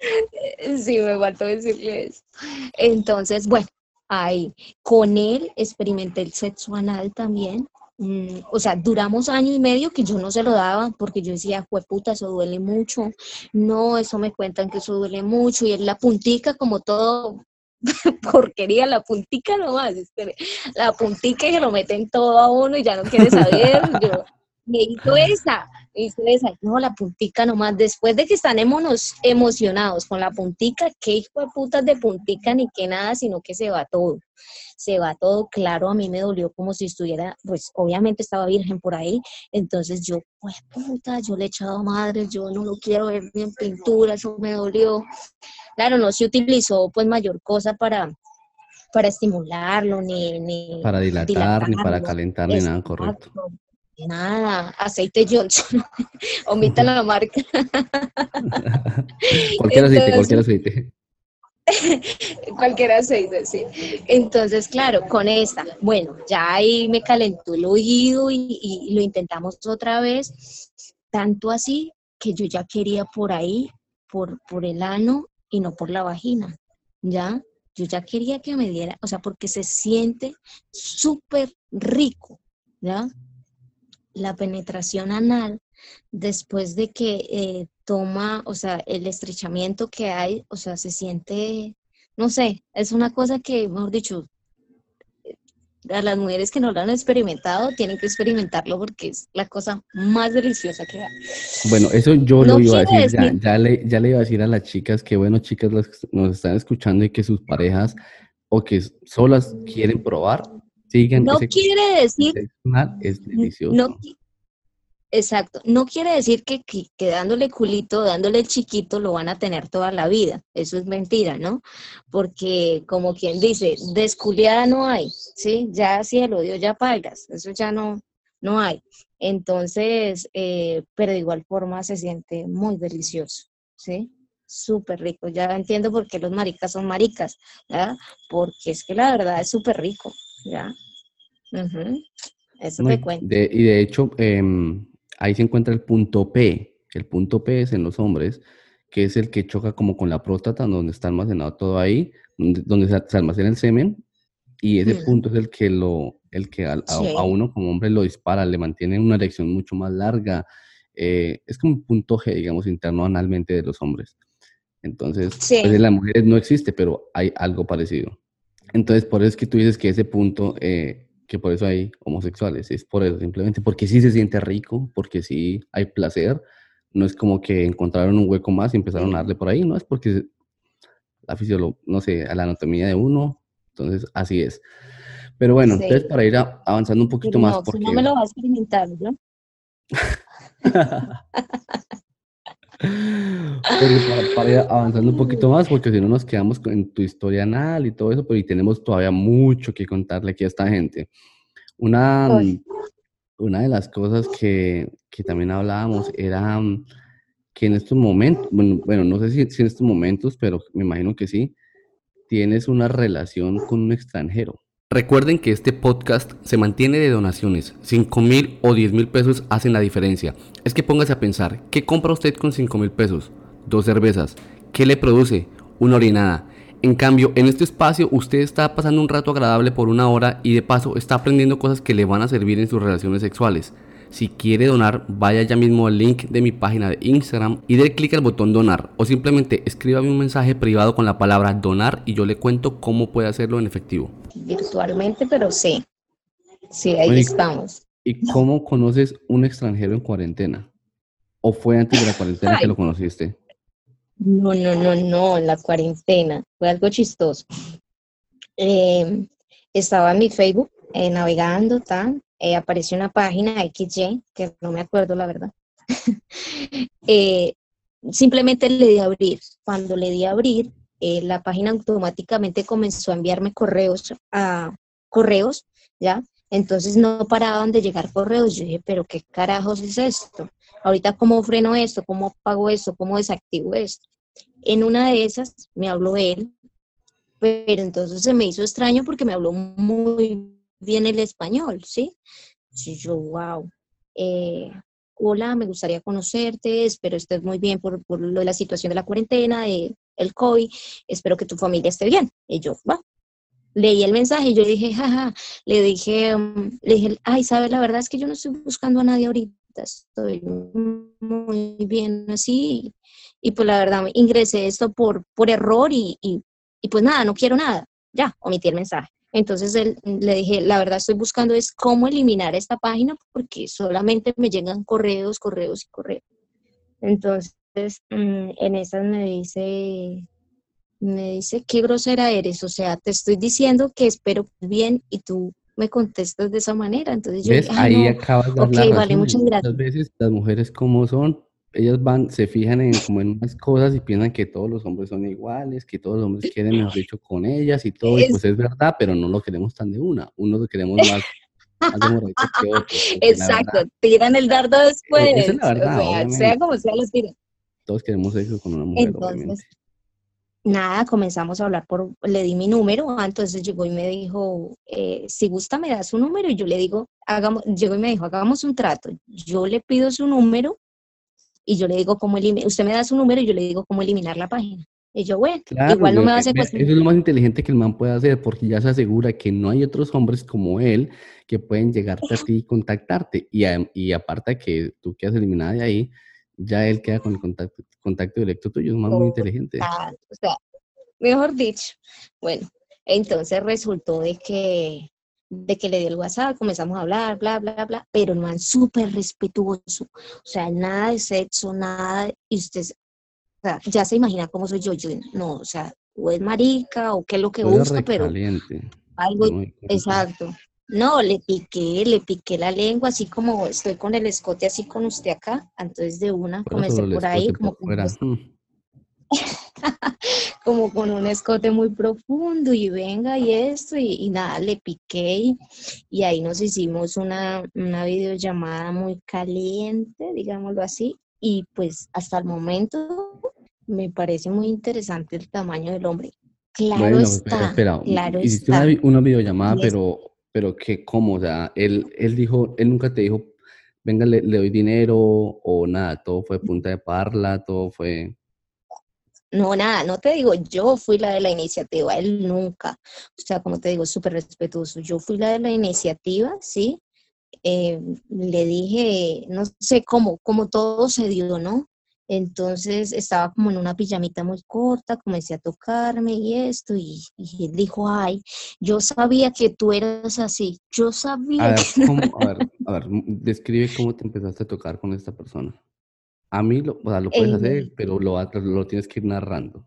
Sí, me faltó decirle eso. Entonces, bueno, ahí, con él experimenté el sexo anal también, Mm, o sea, duramos año y medio que yo no se lo daba porque yo decía, puta, eso duele mucho. No, eso me cuentan que eso duele mucho. Y es la puntica, como todo porquería, la puntica nomás. Este, la puntica y se lo meten todo a uno y ya no quiere saber. Yo, me hizo esa, me hizo esa. No, la puntica nomás. Después de que están emocionados con la puntica, qué hijo de putas de puntica ni que nada, sino que se va todo se va todo claro, a mí me dolió como si estuviera, pues obviamente estaba virgen por ahí, entonces yo, pues puta, yo le he echado madre, yo no lo quiero ver ni en pintura, eso me dolió. Claro, no se utilizó pues mayor cosa para, para estimularlo, ni, ni para dilatar, ni para calentar, ni nada, correcto. Nada, aceite Johnson, omita la marca. cualquier aceite, cualquier aceite. Cualquier aceite, sí. Entonces, claro, con esta, bueno, ya ahí me calentó el oído y, lo intentamos otra vez, tanto así que yo ya quería por ahí, por, por el ano y no por la vagina, ¿ya? Yo ya quería que me diera, o sea, porque se siente súper rico, ¿ya? La penetración anal después de que eh, toma, o sea, el estrechamiento que hay, o sea, se siente, no sé, es una cosa que, mejor dicho, a las mujeres que no lo han experimentado tienen que experimentarlo porque es la cosa más deliciosa que hay. Bueno, eso yo lo iba a decir, Ya, le, ya le iba a decir a las chicas que, bueno, chicas las nos están escuchando y que sus parejas o que solas quieren probar, sigan. No quiere decir... Es delicioso. No, Exacto. No quiere decir que, que, dándole culito, dándole chiquito, lo van a tener toda la vida. Eso es mentira, ¿no? Porque, como quien dice, desculiada no hay, ¿sí? Ya si el odio ya pagas, eso ya no, no hay. Entonces, eh, pero de igual forma se siente muy delicioso, ¿sí? Súper rico. Ya entiendo por qué los maricas son maricas, ¿ya? Porque es que la verdad es súper rico, ¿ya? Eso te cuento. y de hecho, em, ahí se encuentra el punto P. El punto P es en los hombres, que es el que choca como con la próstata, donde está almacenado todo ahí, donde, se, almacena el semen, y ese mm. punto es el que, lo, el que a, uno como hombre lo dispara, le mantiene una erección mucho más larga. Eh, es como un punto G, digamos, interno analmente de los hombres. Entonces, pues, de las mujeres no existe, pero hay algo parecido. Entonces, por eso es que tú dices que ese punto eh, que por eso hay homosexuales, es por eso, simplemente porque sí se siente rico, porque sí hay placer, no es como que encontraron un hueco más y empezaron a darle por ahí, no es porque la fisiología, no sé, a la anatomía de uno, entonces así es. Pero bueno, entonces para ir avanzando un poquito más. porque... no me lo vas a experimentar, ¿no? para, ir avanzando un poquito más, porque si no nos quedamos en tu historia anal y todo eso, pero y tenemos todavía mucho que contarle aquí a esta gente. Una, una de las cosas que, que también hablábamos era mm, que en estos momentos, bueno, no sé si, si, en estos momentos, pero me imagino que sí, tienes una relación con un extranjero. Recuerden que este podcast se mantiene de donaciones. 5 mil o 10 mil pesos hacen la diferencia. Es que póngase a pensar, ¿qué compra usted con 5 mil pesos? Dos cervezas. ¿Qué le produce? Una orinada. En cambio, en este espacio usted está pasando un rato agradable por una hora y de paso está aprendiendo cosas que le van a servir en sus relaciones sexuales. Si quiere donar, vaya ya mismo al link de mi página de Instagram y dé clic al botón donar o simplemente escríbame un mensaje privado con la palabra donar y yo le cuento cómo puede hacerlo en efectivo. Virtualmente, pero sí. Sí, ahí estamos. ¿Y cómo conoces un extranjero en cuarentena? ¿O fue antes de la cuarentena que lo conociste? No, no, no, no, en la cuarentena. Fue algo chistoso. Em, estaba en mi Facebook eh, navegando, tan, eh, apareció una página XY, que no me acuerdo la verdad. Eh, simplemente le di a abrir. Cuando le di a abrir, eh, la página automáticamente comenzó a enviarme correos a correos, ¿ya? Entonces no paraban de llegar correos. Yo dije, pero qué carajos es esto. Ahorita cómo freno esto, cómo pago esto, cómo desactivo esto. En una de esas me habló él, pero entonces se me hizo extraño porque me habló muy bien el español, ¿sí? Y yo, wow. Eh, hola, me gustaría conocerte, espero estés muy bien por, por lo de la situación de la cuarentena, de el COVID, espero que tu familia esté bien. Y yo, va. Leí el mensaje y yo dije, jaja, le dije, mm, le dije, ay, sabes, la verdad es que yo no estoy buscando a nadie ahorita, estoy muy bien así. Y, pues la verdad, ingresé esto por, por error y, y, y pues nada, no quiero nada. Ya, omití el mensaje. Entonces él, le dije, la verdad estoy buscando es cómo eliminar esta página porque solamente me llegan correos, correos y correos. Entonces mm, en esas me dice, me dice, qué grosera eres, o sea, te estoy diciendo que espero bien y tú me contestas de esa manera. Entonces yo, ahí acabas de vale, muchas gracias. Muchas veces las mujeres como son, ellas van, se fijan en como en unas cosas y piensan que todos los hombres son iguales, que todos los hombres quieren, mejor dicho, con ellas y todo, y pues es verdad, pero no lo queremos tan de una, uno lo queremos más, que otro. Exacto, tiran el dardo después, es la verdad, sea, como sea, los tiran. Todos queremos eso con una mujer, Entonces, Nada, comenzamos a hablar por, le di mi número, ah, entonces llegó y me dijo, eh, si gusta me da su número, y yo le digo, hagamos, llegó y me dijo, hagamos un trato, yo le pido su número, y yo le digo cómo eliminar, usted me da su número y yo le digo cómo eliminar la página. Y yo, bueno, igual no me va a hacer Eso es lo más inteligente que el man puede hacer, porque ya se asegura que no hay otros hombres como él que pueden llegarte a ti y contactarte. Y, y aparte que tú quedas eliminada de ahí, ya él queda con el contacto, contacto directo tuyo. Es más muy inteligente. o sea, mejor dicho. Bueno, entonces resultó de que de que le di el WhatsApp, comenzamos a hablar, bla, bla, bla, pero no han súper respetuoso, o sea, nada de sexo, nada, y usted, o sea, ya se imagina cómo soy yo, yo, no, o sea, o es marica, o qué es lo que busca, pero algo, exacto, no, le piqué, le piqué la lengua, así como estoy con el escote así con usted acá, entonces de una, comencé por ahí, como... como con un escote muy profundo y venga y esto y, nada, le piqué y, ahí nos hicimos una, una videollamada muy caliente, digámoslo así, y pues hasta el momento me parece muy interesante el tamaño del hombre. Claro está, espera, claro hiciste Una, videollamada, pero, pero que cómo, o sea, él, él dijo, él nunca te dijo, venga, le, le doy dinero o nada, todo fue punta de parla, todo fue... No, nada, no te digo, yo fui la de la iniciativa, él nunca. O sea, como te digo, súper respetuoso. Yo fui la de la iniciativa, ¿sí? Eh, le dije, no sé cómo, cómo todo se dio, ¿no? Entonces estaba como en una pijamita muy corta, comencé a tocarme y esto, y, él dijo, ay, yo sabía que tú eras así, yo sabía que... a ver, a ver, describe cómo te empezaste a tocar con esta persona. A mí lo, o sea, lo puedes hacer, pero lo, lo tienes que ir narrando.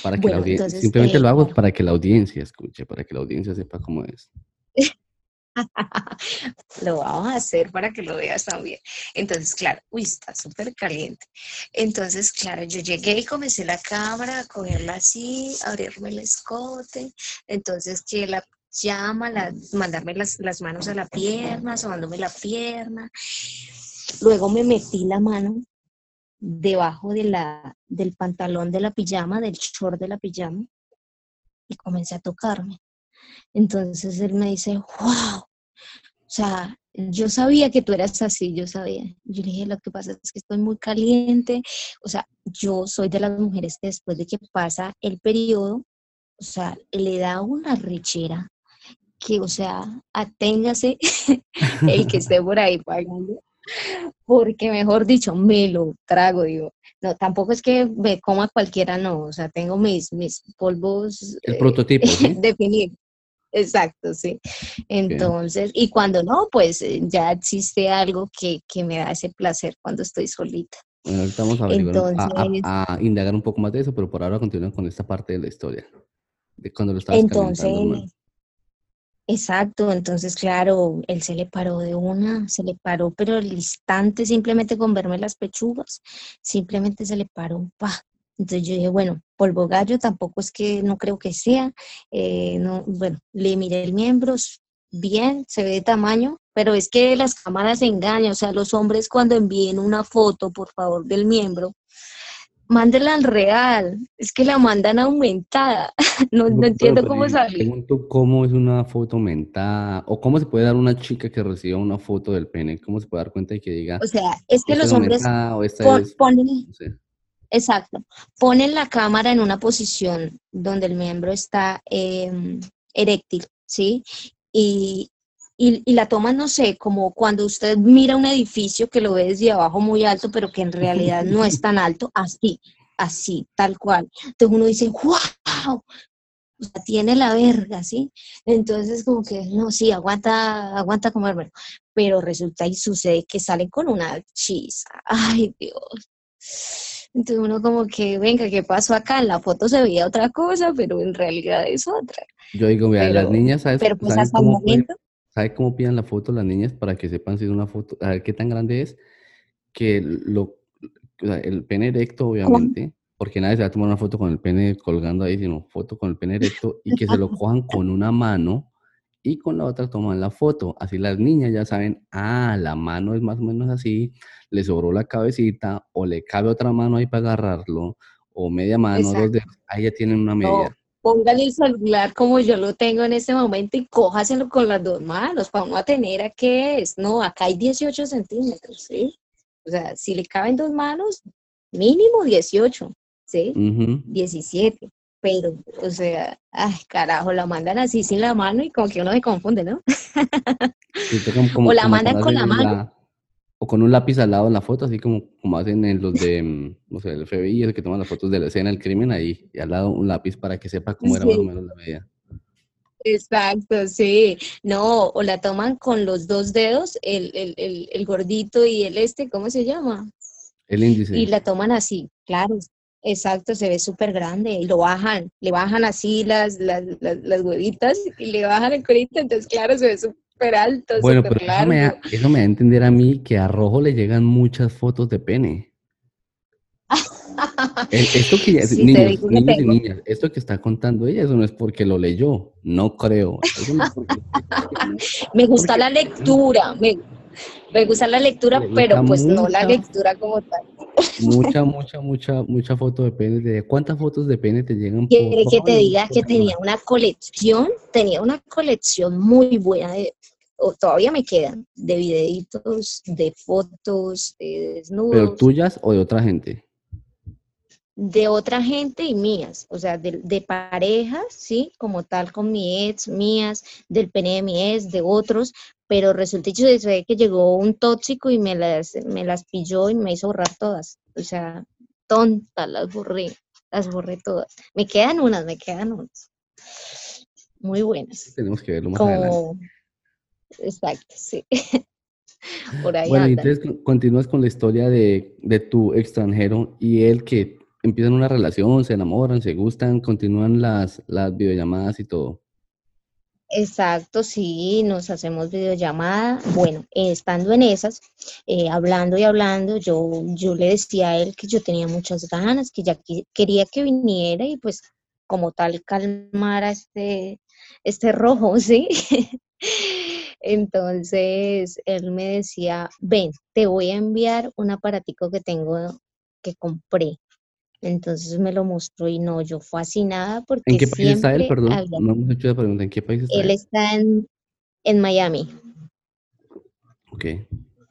Para que Bueno, la audiencia, entonces, simplemente eh, lo hago para que la audiencia escuche, para que la audiencia sepa cómo es. Lo vamos a hacer para que lo veas también. Entonces, claro, uy, está súper caliente. Entonces, claro, yo llegué y comencé la cámara a cogerla así, abrirme el escote. Entonces, que la llama, la, mandarme las, las manos a la pierna, asomándome la pierna. Luego me metí la mano debajo de la, del pantalón de la pijama, del short de la pijama, y comencé a tocarme. Entonces él me dice, wow, o sea, yo sabía que tú eras así, yo sabía. Yo le dije, lo que pasa es que estoy muy caliente, o sea, yo soy de las mujeres que después de que pasa el periodo, o sea, le da una rechera que, o sea, aténgase el que esté por ahí pagando, porque mejor dicho, me lo trago, digo. No, tampoco es que me coma cualquiera, no, o sea, tengo mis, mis polvos El eh, prototipo, ¿sí? definidos. Exacto, sí. Entonces, y cuando no, pues eh, ya existe algo que, que me da ese placer cuando estoy solita. Bueno, ahorita vamos a, a- a- Entonces- a indagar un poco más de eso, pero por ahora continúa con esta parte de la historia. De cuando lo estabas calentando. Entonces, exacto, entonces claro, él se le paró de una, se le paró, pero al instante simplemente con verme las pechugas, simplemente se le paró, pa. Entonces yo dije, bueno, polvo gallo tampoco es que no creo que sea, eh, no, bueno, le miré el miembro, bien, se ve de tamaño, pero es que las cámaras engañan, o sea, los hombres cuando envíen una foto, por favor, del miembro, mándenla al real, es que la mandan aumentada, no, entiendo pero cómo sale. Pregunto cómo es una foto aumentada, o cómo se puede dar una chica que reciba una foto del pene, cómo se puede dar cuenta y que diga, O sea, es que los es hombres pon- es, ponen, no sé. Exacto, ponen la cámara en una posición donde el miembro está em, eréctil, ¿sí? Y, y, la toman, no sé, como cuando usted mira un edificio que lo ve desde abajo muy alto, pero que en realidad no es tan alto, así, así, tal cual. Entonces uno dice, wow, o sea, tiene la verga, ¿sí? Entonces como que, no, sí, aguanta, aguanta comérmelo. Pero resulta y sucede que salen con una chisa. Ay, Dios. Entonces uno como que, venga, ¿qué pasó acá? En la foto se veía otra cosa, pero en realidad es otra. Yo digo, las Pero- niñas, ¿sabes? Pero pues ¿saben hasta cómo momento, ¿Sabe cómo piden la foto las niñas para que sepan si es una foto? A ver qué tan grande es. Que lo, o sea, el pene erecto, obviamente, porque nadie se va a tomar una foto con el pene colgando ahí, sino foto con el pene erecto y que se lo cojan con una mano y con la otra toman la foto. Así las niñas ya saben, ah, la mano es más o menos así, le sobró la cabecita o le cabe otra mano ahí para agarrarlo o media mano, dos dedos, ahí ya tienen una media. póngale el celular como yo lo tengo en este momento y cójaselo con las dos manos para uno tener a qué es. No, acá hay 18 centímetros, ¿sí? O sea, si le caben dos manos, mínimo 18, ¿sí? Ujú. 17. Pero, o sea, ay, carajo, la mandan así sin la mano y como que uno se confunde, ¿no? Sí, tocan como- O la mandan con la mano. o con un lápiz al lado en la foto, así como, como hacen en los de, mm, no sé, el FBI, esos que toman las fotos de la escena del crimen ahí, y al lado un lápiz para que sepa cómo era más o menos la medida. Exacto, sí. No, o la toman con los dos dedos, el, el, el, el gordito y el este, ¿cómo se llama? El índice. Y la toman así, claro, exacto, se ve súper grande y lo bajan, le bajan así las, las, las, las huevitas y le bajan el cuerito, entonces claro, se ve súper alto, bueno, súper pero eso me, da, eso me da a entender a mí que a Rojo le llegan muchas fotos de pene. El- esto que ya, Sí, niños, niños y niñas, esto que está contando ella, eso no es porque lo leyó, no creo. No porque- Me gusta la lectura, me, me gusta la lectura, gusta pero pues no la lectura como tal. mucha, mucha, mucha, mucha foto de pene. De, ¿Cuántas fotos de pene te llegan? Quiere que te diga que tenía una colección, tenía una colección muy buena de, o todavía me quedan, de videitos, de fotos, de desnudos. ¿Pero tuyas o de otra gente? de otra gente y mías, o sea, de, de parejas, sí, como tal con mi ex, mías, del pene de mi ex, de otros, pero resulta y sucede que llegó un tóxico y me las, me las pilló y me hizo borrar todas, o sea, tonta, las borré, las borré todas. Me quedan unas, me quedan unas. Muy buenas. Tenemos que verlo más adelante. Como, exacto, sí. Por ahí Bueno, y andan. entonces con- continúas con la historia de, de tu extranjero y él que empiezan una relación, se enamoran, se gustan, continúan las, las videollamadas y todo. Exacto, sí, nos hacemos videollamada. Bueno, eh, estando en esas, eh, hablando y hablando, yo, yo le decía a él que yo tenía muchas ganas, que ya quería que viniera y pues como tal calmara este, este rojo, ¿sí? Entonces él me decía, ven, te voy a enviar un aparatico que tengo, que compré. Entonces me lo mostró y no, yo fascinada porque ¿En qué país está él? Perdón, no hemos hecho la pregunta. ¿En qué país está él? Él está en, en Miami. Ok.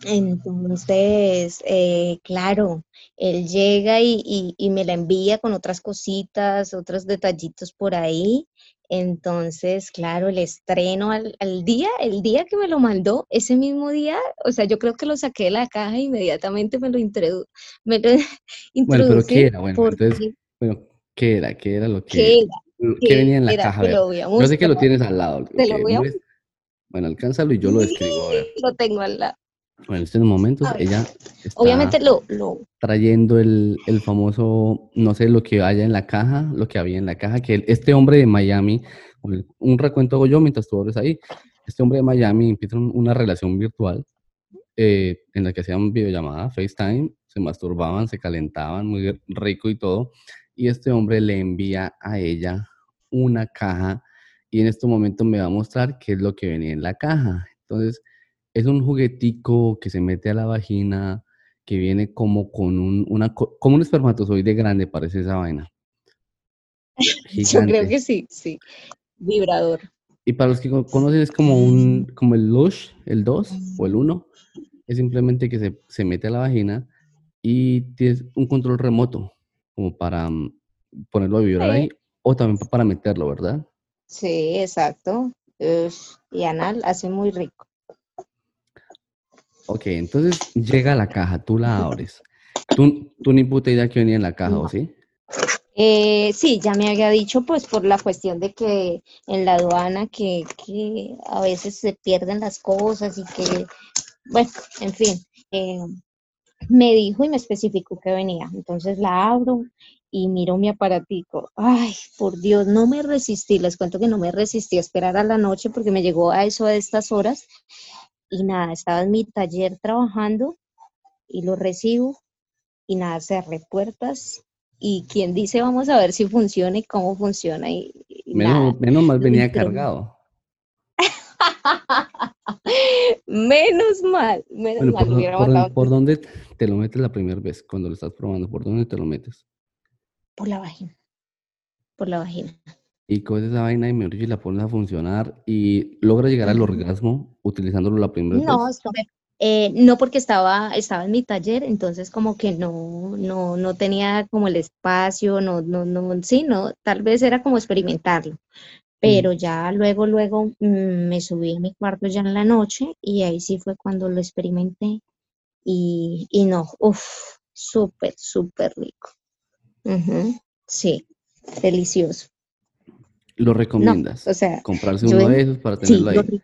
Entonces, eh, claro, él llega y, y, me la envía con otras cositas, otros detallitos por ahí. Entonces, claro, el estreno al, día, el día que me lo mandó, ese mismo día, o sea, yo creo que lo saqué de la caja e inmediatamente me lo, introdu me lo Bueno, pero ¿qué era? Bueno, entonces, bueno, ¿qué era? ¿Qué era lo que... ¿Qué, era? ¿Qué venía en la caja? Yo sé que lo tienes al lado. Te lo voy a... Bueno, alcánzalo y yo lo describo. Lo tengo al lado. Bueno, en estos momentos ella está obviamente lo, trayendo el, famoso, no sé lo que haya en la caja, lo que había en la caja, que este hombre de Miami, un recuento hago yo mientras tú abres ahí, este hombre de Miami empieza una relación virtual eh, en la que hacían videollamada, FaceTime, se masturbaban, se calentaban, muy rico y todo, y este hombre le envía a ella una caja y en este momento me va a mostrar qué es lo que venía en la caja. Entonces, es un juguetico que se mete a la vagina, que viene como con un, una, como un espermatozoide grande, parece esa vaina. Yo creo que sí, sí. Vibrador. Y para los que conocen es como un, como el Lush, el 2 o el 1. Es simplemente que se, se mete a la vagina y tienes un control remoto, como para mm, ponerlo a vibrar ahí, o también para meterlo, ¿verdad? Sí, exacto. y anal hace muy rico. Ok, entonces llega la caja, tú la abres. ¿Tú, tú ni puta idea que venía en la caja, ¿o sí? Eh, sí, ya me había dicho, pues por la cuestión de que en la aduana que, a veces se pierden las cosas y que, bueno, en fin, eh, me dijo y me especificó que venía. Entonces la abro y miro mi aparatico. Ay, por Dios, no me resistí, les cuento que no me resistí a esperar a la noche porque me llegó a eso de estas horas y nada, estaba en mi taller trabajando y lo recibo y nada, cerré puertas y quien dice vamos a ver si funciona y cómo funciona y, menos, menos mal venía cargado. menos mal, menos mal. Por, dónde te lo metes la primera vez cuando lo estás probando? ¿Por dónde te lo metes? Por la vagina. Por la vagina y coges esa vaina y me y la pones a funcionar y logras llegar al orgasmo utilizándolo la primera no, vez. Eh, no, porque estaba, estaba en mi taller, entonces como que no, no, no tenía como el espacio, no, no, no, sí, no, tal vez era como experimentarlo. Pero ya luego, luego mm, me subí a mi cuarto ya en la noche y ahí sí fue cuando lo experimenté y, y no, uff, súper, súper rico. Sí, delicioso. ¿Lo recomiendas? o sea, comprarse uno de esos para tenerlo ahí.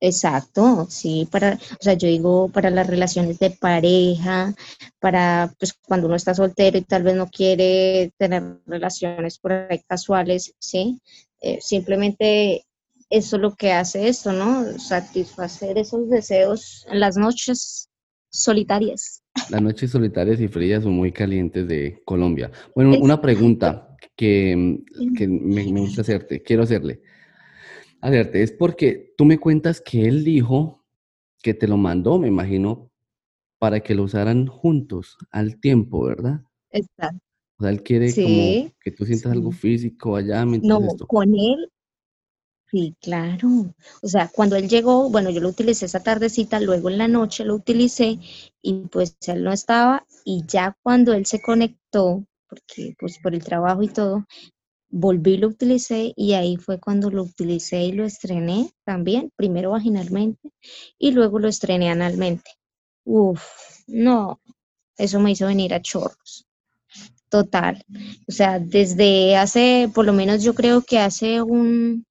Exacto, sí, para, o sea, yo digo para las relaciones de pareja, para pues cuando uno está soltero y tal vez no quiere tener relaciones por ahí casuales, sí, eh, simplemente eso es lo que hace esto, ¿no? Satisfacer esos deseos en las noches solitarias. Las noches solitarias y frías son muy calientes de Colombia. Bueno, una pregunta que, me, me, gusta hacerte, quiero hacerle. Hacerte, es porque tú me cuentas que él dijo que te lo mandó, me imagino, para que lo usaran juntos al tiempo, ¿verdad? Exacto. O sea, él quiere como que tú sientas algo físico allá. No, con él, sí, claro. O sea, cuando él llegó, bueno, yo lo utilicé esa tardecita, luego en la noche lo utilicé y pues él no estaba y ya cuando él se conectó porque pues por el trabajo y todo, volví y lo utilicé y ahí fue cuando lo utilicé y lo estrené también, primero vaginalmente y luego lo estrené analmente. Uf, no, eso me hizo venir a chorros. Total. O sea, desde hace, por lo menos yo creo que hace un,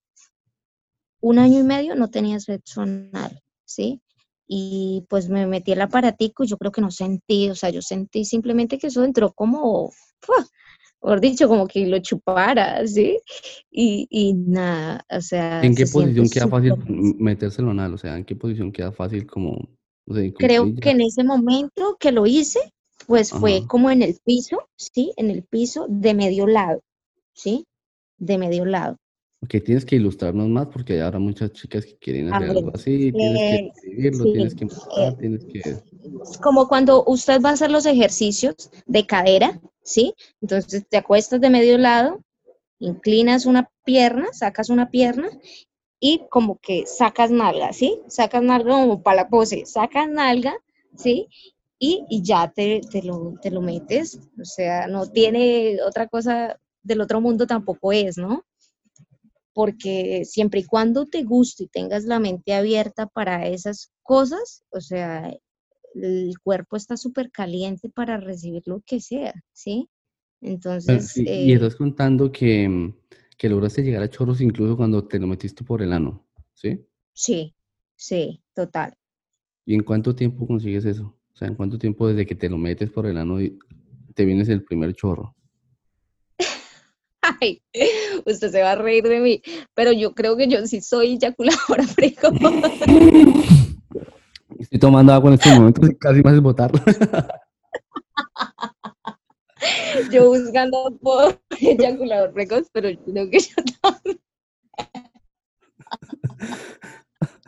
un año y medio no tenía sexo anal, ¿sí? Y pues me metí el aparatico y yo creo que no sentí, o sea, yo sentí simplemente que eso entró como, por dicho, como que lo chupara, ¿sí? Y, y nada, o sea... ¿En qué posición queda fácil metérselo anal? O sea, ¿en qué posición queda fácil como... creo que en ese momento que lo hice, pues fue como en el piso, ¿sí? En el piso de medio lado, ¿sí? De medio lado. Ok, tienes que ilustrarnos más porque hay ahora muchas chicas que quieren hacer algo así, tienes que eh, escribirlo, tienes que mostrar, eh, tienes que... Como cuando usted va a hacer los ejercicios de cadera, ¿sí? Entonces te acuestas de medio lado, inclinas una pierna, sacas una pierna y como que sacas nalga, ¿sí? Sacas nalga como para la pose, sacas nalga, ¿sí? Y, y ya te, te, lo, te lo metes, o sea, no tiene otra cosa del otro mundo tampoco es, ¿no? Porque siempre y cuando te guste y tengas la mente abierta para esas cosas, o sea, el cuerpo está súper caliente para recibir lo que sea, ¿sí? Entonces... y eh estás contando que, que lograste llegar a chorros incluso cuando te lo metiste por el ano, ¿sí? Sí, sí, total. ¿Y en cuánto tiempo consigues eso? O sea, ¿en cuánto tiempo desde que te lo metes por el ano te vienes el primer chorro? Ay, usted se va a reír de mí, pero yo creo que yo sí soy eyaculadora precoz. Estoy tomando agua en este momento, casi más es botar. Yo buscando por eyaculador precoz, pero yo creo que yo también.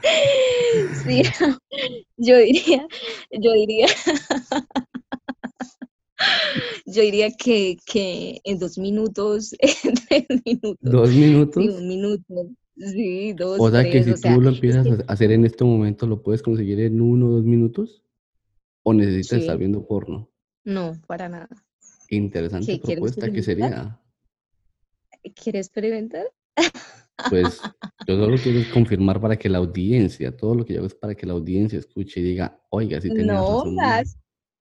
Sí, yo diría, yo diría, yo diría que, que en dos minutos, en tres minutos. ¿Dos minutos? Sí, un minuto. Sí, dos. O sea que si tú lo empiezas a hacer en este momento, ¿lo puedes conseguir en uno o dos minutos? ¿O necesitas estar viendo porno? No, para nada. Interesante propuesta que sería. ¿Quieres experimentar? Pues yo solo quiero confirmar para que la audiencia, todo lo que yo hago es para que la audiencia escuche y diga, oiga, si tenés no, razón.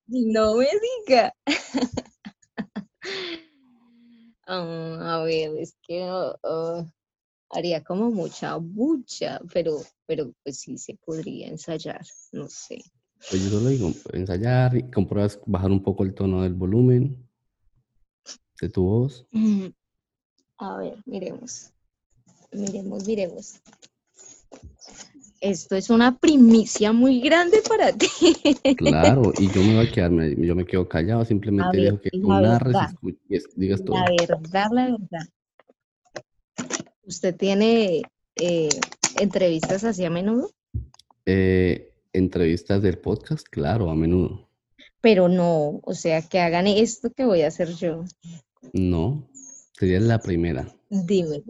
No me diga. Oh, a ver, es que oh, oh, haría como mucha bucha, pero, pero pues sí se podría ensayar, no sé. Pues yo solo digo, ensayar y compruebas bajar un poco el tono del volumen de tu voz. A ver, miremos. Miremos, miremos esto es una primicia muy grande para ti. Claro, y yo me voy a quedar, yo me quedo callado, simplemente dejo que tú narres y digas todo. La verdad, la verdad. ¿Usted tiene eh, entrevistas así a menudo? Eh, entrevistas del podcast, claro, a menudo. Pero no, o sea, que hagan esto que voy a hacer yo. No, sería la primera. Dime.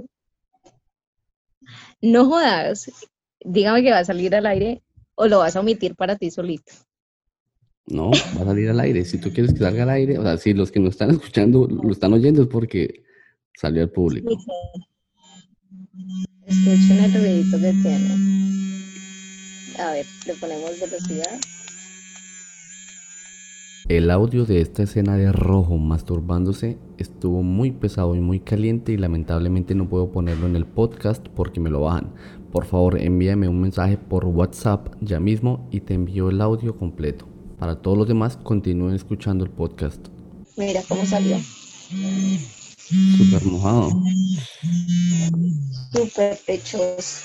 No jodas, dígame que va a salir al aire o lo vas a omitir para ti solito. No, va a salir al aire. Si tú quieres que salga al aire, o sea, si los que nos están escuchando lo están oyendo es porque salió al público. Escuchen el ruidito que tiene. A ver, le ponemos velocidad. El audio de esta escena de rojo masturbándose estuvo muy pesado y muy caliente y lamentablemente no puedo ponerlo en el podcast porque me lo bajan. Por favor envíame un mensaje por WhatsApp ya mismo y te envío el audio completo. Para todos los demás continúen escuchando el podcast. Mira cómo salió. Súper mojado. Súper pechoso.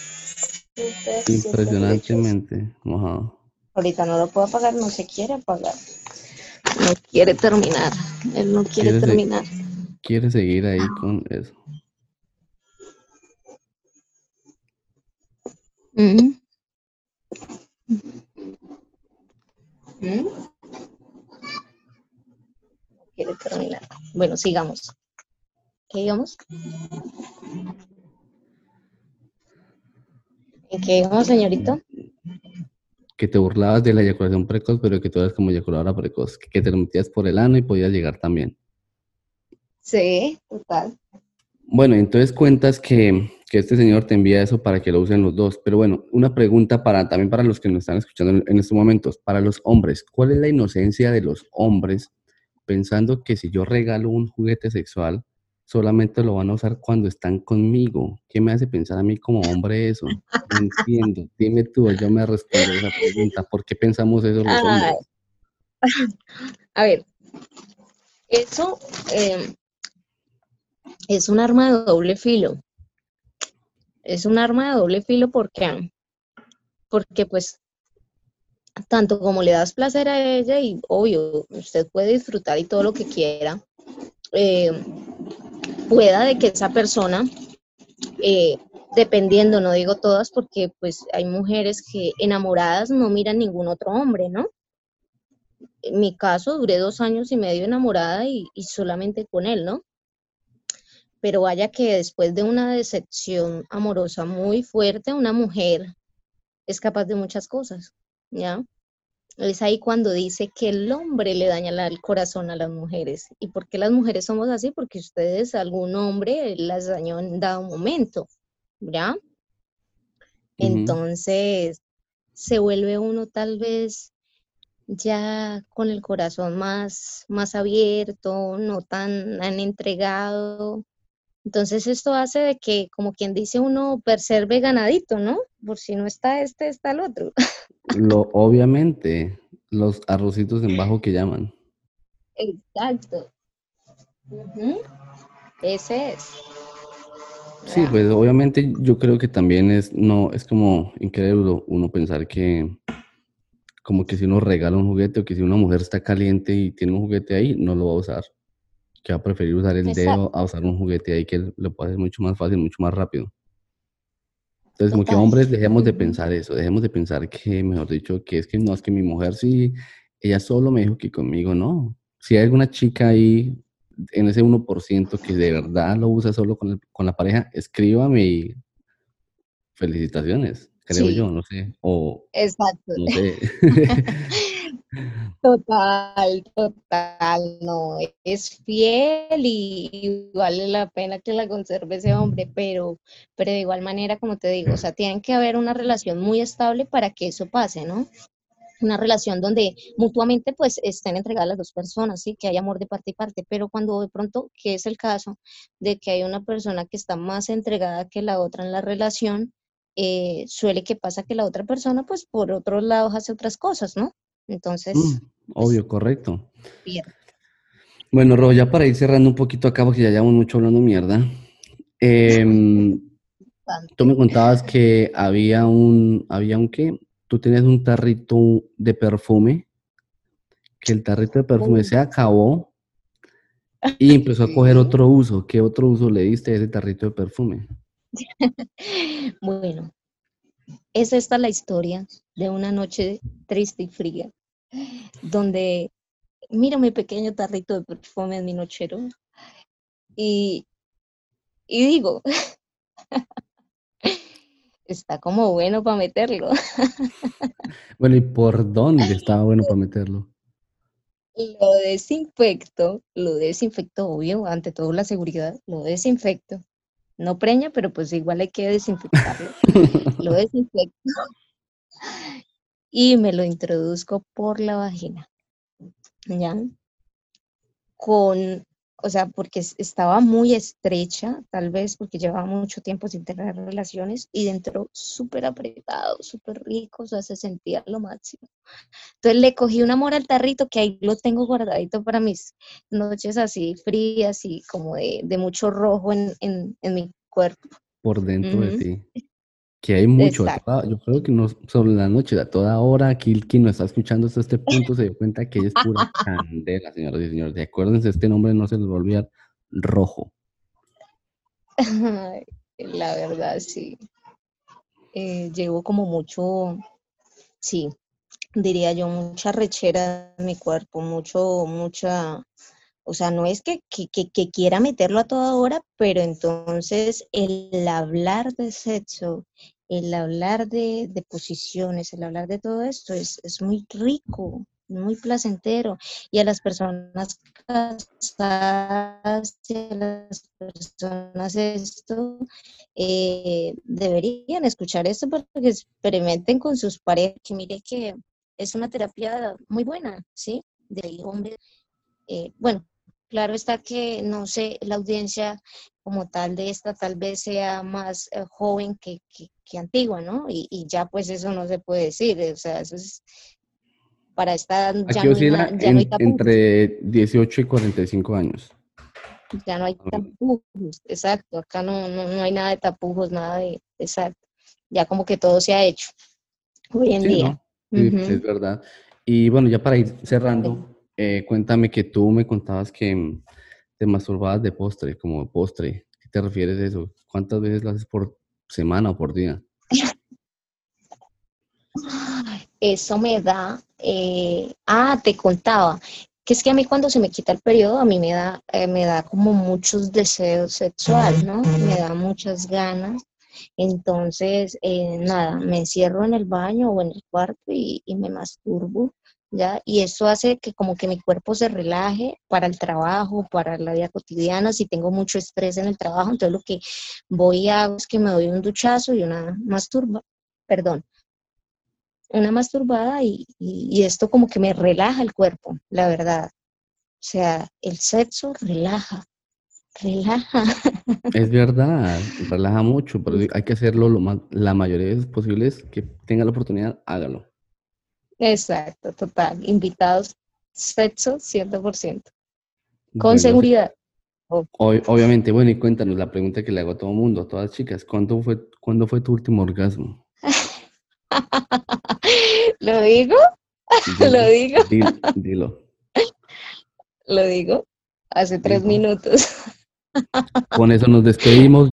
Impresionantemente mojado. Ahorita no lo puedo apagar, no se quiere apagar no quiere terminar. Él no quiere, terminar. quiere seguir ahí con eso. Mm. Quiere terminar. Bueno, sigamos. ¿Qué íbamos? ¿En qué íbamos, señorito? Que te burlabas de la eyaculación precoz, pero que tú eras como eyaculadora precoz, que te lo metías por el ano y podías llegar también. Sí, total. Bueno, entonces cuentas que, que, este señor te envía eso para que lo usen los dos. Pero bueno, una pregunta para también para los que nos están escuchando en, en estos momentos, para los hombres, ¿cuál es la inocencia de los hombres pensando que si yo regalo un juguete sexual, solamente lo van a usar cuando están conmigo. ¿Qué me hace pensar a mí como hombre eso? No entiendo. Dime tú, yo me respondo esa pregunta. ¿Por qué pensamos eso los hombres? A ver, eso em, es un arma de doble filo. Es un arma de doble filo porque, porque pues tanto como le das placer a ella y obvio, usted puede disfrutar y todo lo que quiera, eh, pueda de que esa persona, eh, dependiendo, no digo todas, porque pues hay mujeres que enamoradas no miran ningún otro hombre, ¿no? En mi caso, duré dos años y medio enamorada y, y solamente con él, ¿no? Pero vaya que después de una decepción amorosa muy fuerte, una mujer es capaz de muchas cosas, ¿ya? Es ahí cuando dice que el hombre le daña el corazón a las mujeres. ¿Y por qué las mujeres somos así? Porque ustedes, algún hombre, las dañó en dado momento, ¿ya? Entonces, se vuelve uno tal vez ya con el corazón más, más abierto, no tan, han entregado. Entonces esto hace de que, como quien dice, uno perserve ganadito, ¿no? Por si no está este, está el otro. Lo, obviamente, los arrocitos en bajo que llaman. Exacto. Ese es. Sí, pues obviamente yo creo que también es, no, es como increíble uno pensar que como que si uno regala un juguete o que si una mujer está caliente y tiene un juguete ahí, no lo va a usar. Que va a preferir usar el dedo a usar un juguete ahí que lo puede hacer mucho más fácil, mucho más rápido. Entonces, como que hombres dejemos de pensar eso, dejemos de pensar que, mejor dicho, que es que no, es que mi mujer sí, ella solo me dijo que conmigo no. Si hay alguna chica ahí en ese 1% que de verdad lo usa solo con, con la pareja, escríbame y felicitaciones, creo yo, no sé. O, Exacto. No sé. Total, total, no, es fiel y, vale la pena que la conserve ese hombre, pero, pero de igual manera, como te digo, o sea, tiene que haber una relación muy estable para que eso pase, ¿no? Una relación donde mutuamente pues estén entregadas las dos personas, sí, que haya amor de parte y parte, pero cuando de pronto, que es el caso de que hay una persona que está más entregada que la otra en la relación, eh, suele que pasa que la otra persona pues por otros lados hace otras cosas, ¿no? Entonces. Mm, obvio, correcto. Bueno, Ro, ya para ir cerrando un poquito acá, porque ya llevamos mucho hablando mierda. Em, tú me contabas que había un, había un qué, tú tenías un tarrito de perfume, que el tarrito de perfume se acabó y empezó a coger otro uso. ¿Qué otro uso le diste a ese tarrito de perfume? bueno, es esta la historia de una noche triste y fría donde mira mi pequeño tarrito de perfume en mi nochero y, y digo, está como bueno para meterlo. bueno, ¿y por dónde estaba bueno para meterlo? Lo desinfecto, lo desinfecto, obvio, ante todo la seguridad, lo desinfecto. No preña, pero pues igual hay que desinfectarlo. lo desinfecto y me lo introduzco por la vagina. ¿Ya? Con, o sea, porque estaba muy estrecha, tal vez porque llevaba mucho tiempo sin tener relaciones y dentro súper apretado, súper rico, o sea, se sentía lo máximo. Entonces le cogí un amor al tarrito que ahí lo tengo guardadito para mis noches así frías y como de, mucho rojo en, mi cuerpo. Por dentro de ti. Que hay mucho, yo creo que no solo la noche, a toda hora, aquí quien nos está escuchando hasta este punto se dio cuenta que ella es pura candela, señoras y señores. Y acuérdense, este nombre no se les va a olvidar, rojo. la verdad, sí. Eh, llevo como mucho, sí, diría yo, mucha rechera en mi cuerpo, mucho, mucha, o sea, no es que, quiera meterlo a toda hora, pero entonces el hablar de sexo, el hablar de, posiciones, el hablar de todo esto es, muy rico, muy placentero. Y a las personas casadas, a las personas esto, eh, deberían escuchar esto para que experimenten con sus parejas, que mire que es una terapia muy buena, ¿sí? De hombre, eh, bueno, Claro está que, no sé, la audiencia como tal de esta tal vez sea más eh, joven que, que, antigua, ¿no? Y, y, ya pues eso no se puede decir, o sea, eso es para esta ya, no hay, ya no hay entre 18 y 45 años. Ya no hay ah. tapujos, exacto, acá no, no, no hay nada de tapujos, nada de, exacto, ya como que todo se ha hecho hoy en día. Sí, es verdad. Y bueno, ya para ir cerrando, eh, cuéntame que tú me contabas que mm, te masturbabas de postre, como postre. ¿Qué te refieres a eso? ¿Cuántas veces lo haces por semana o por día? Eso me da, eh, ah, te contaba, que es que a mí cuando se me quita el periodo, a mí me da, eh, me da como muchos deseos sexuales, ¿no? Me da muchas ganas. Entonces, nada, me encierro en el baño o en el cuarto y me masturbo ¿ya? Y eso hace que como que mi cuerpo se relaje para el trabajo, para la vida cotidiana, si tengo mucho estrés en el trabajo, entonces lo que voy a hago es que me doy un duchazo y una masturba, perdón, una masturbada y, y, esto como que me relaja el cuerpo, la verdad. O sea, el sexo relaja, relaja. Es verdad, relaja mucho, pero hay que hacerlo lo más, la mayoría de veces posibles que tenga la oportunidad, hágalo. Exacto, total. Invitados, sexo, 100%. Con seguridad. obviamente, bueno, y cuéntanos la pregunta que le hago a todo el mundo, a todas las chicas. ¿Cuándo fue, ¿cuándo fue tu último orgasmo? ¿Lo digo? ¿Lo digo? Dilo, Lo digo. Hace tres minutos. Con eso nos despedimos.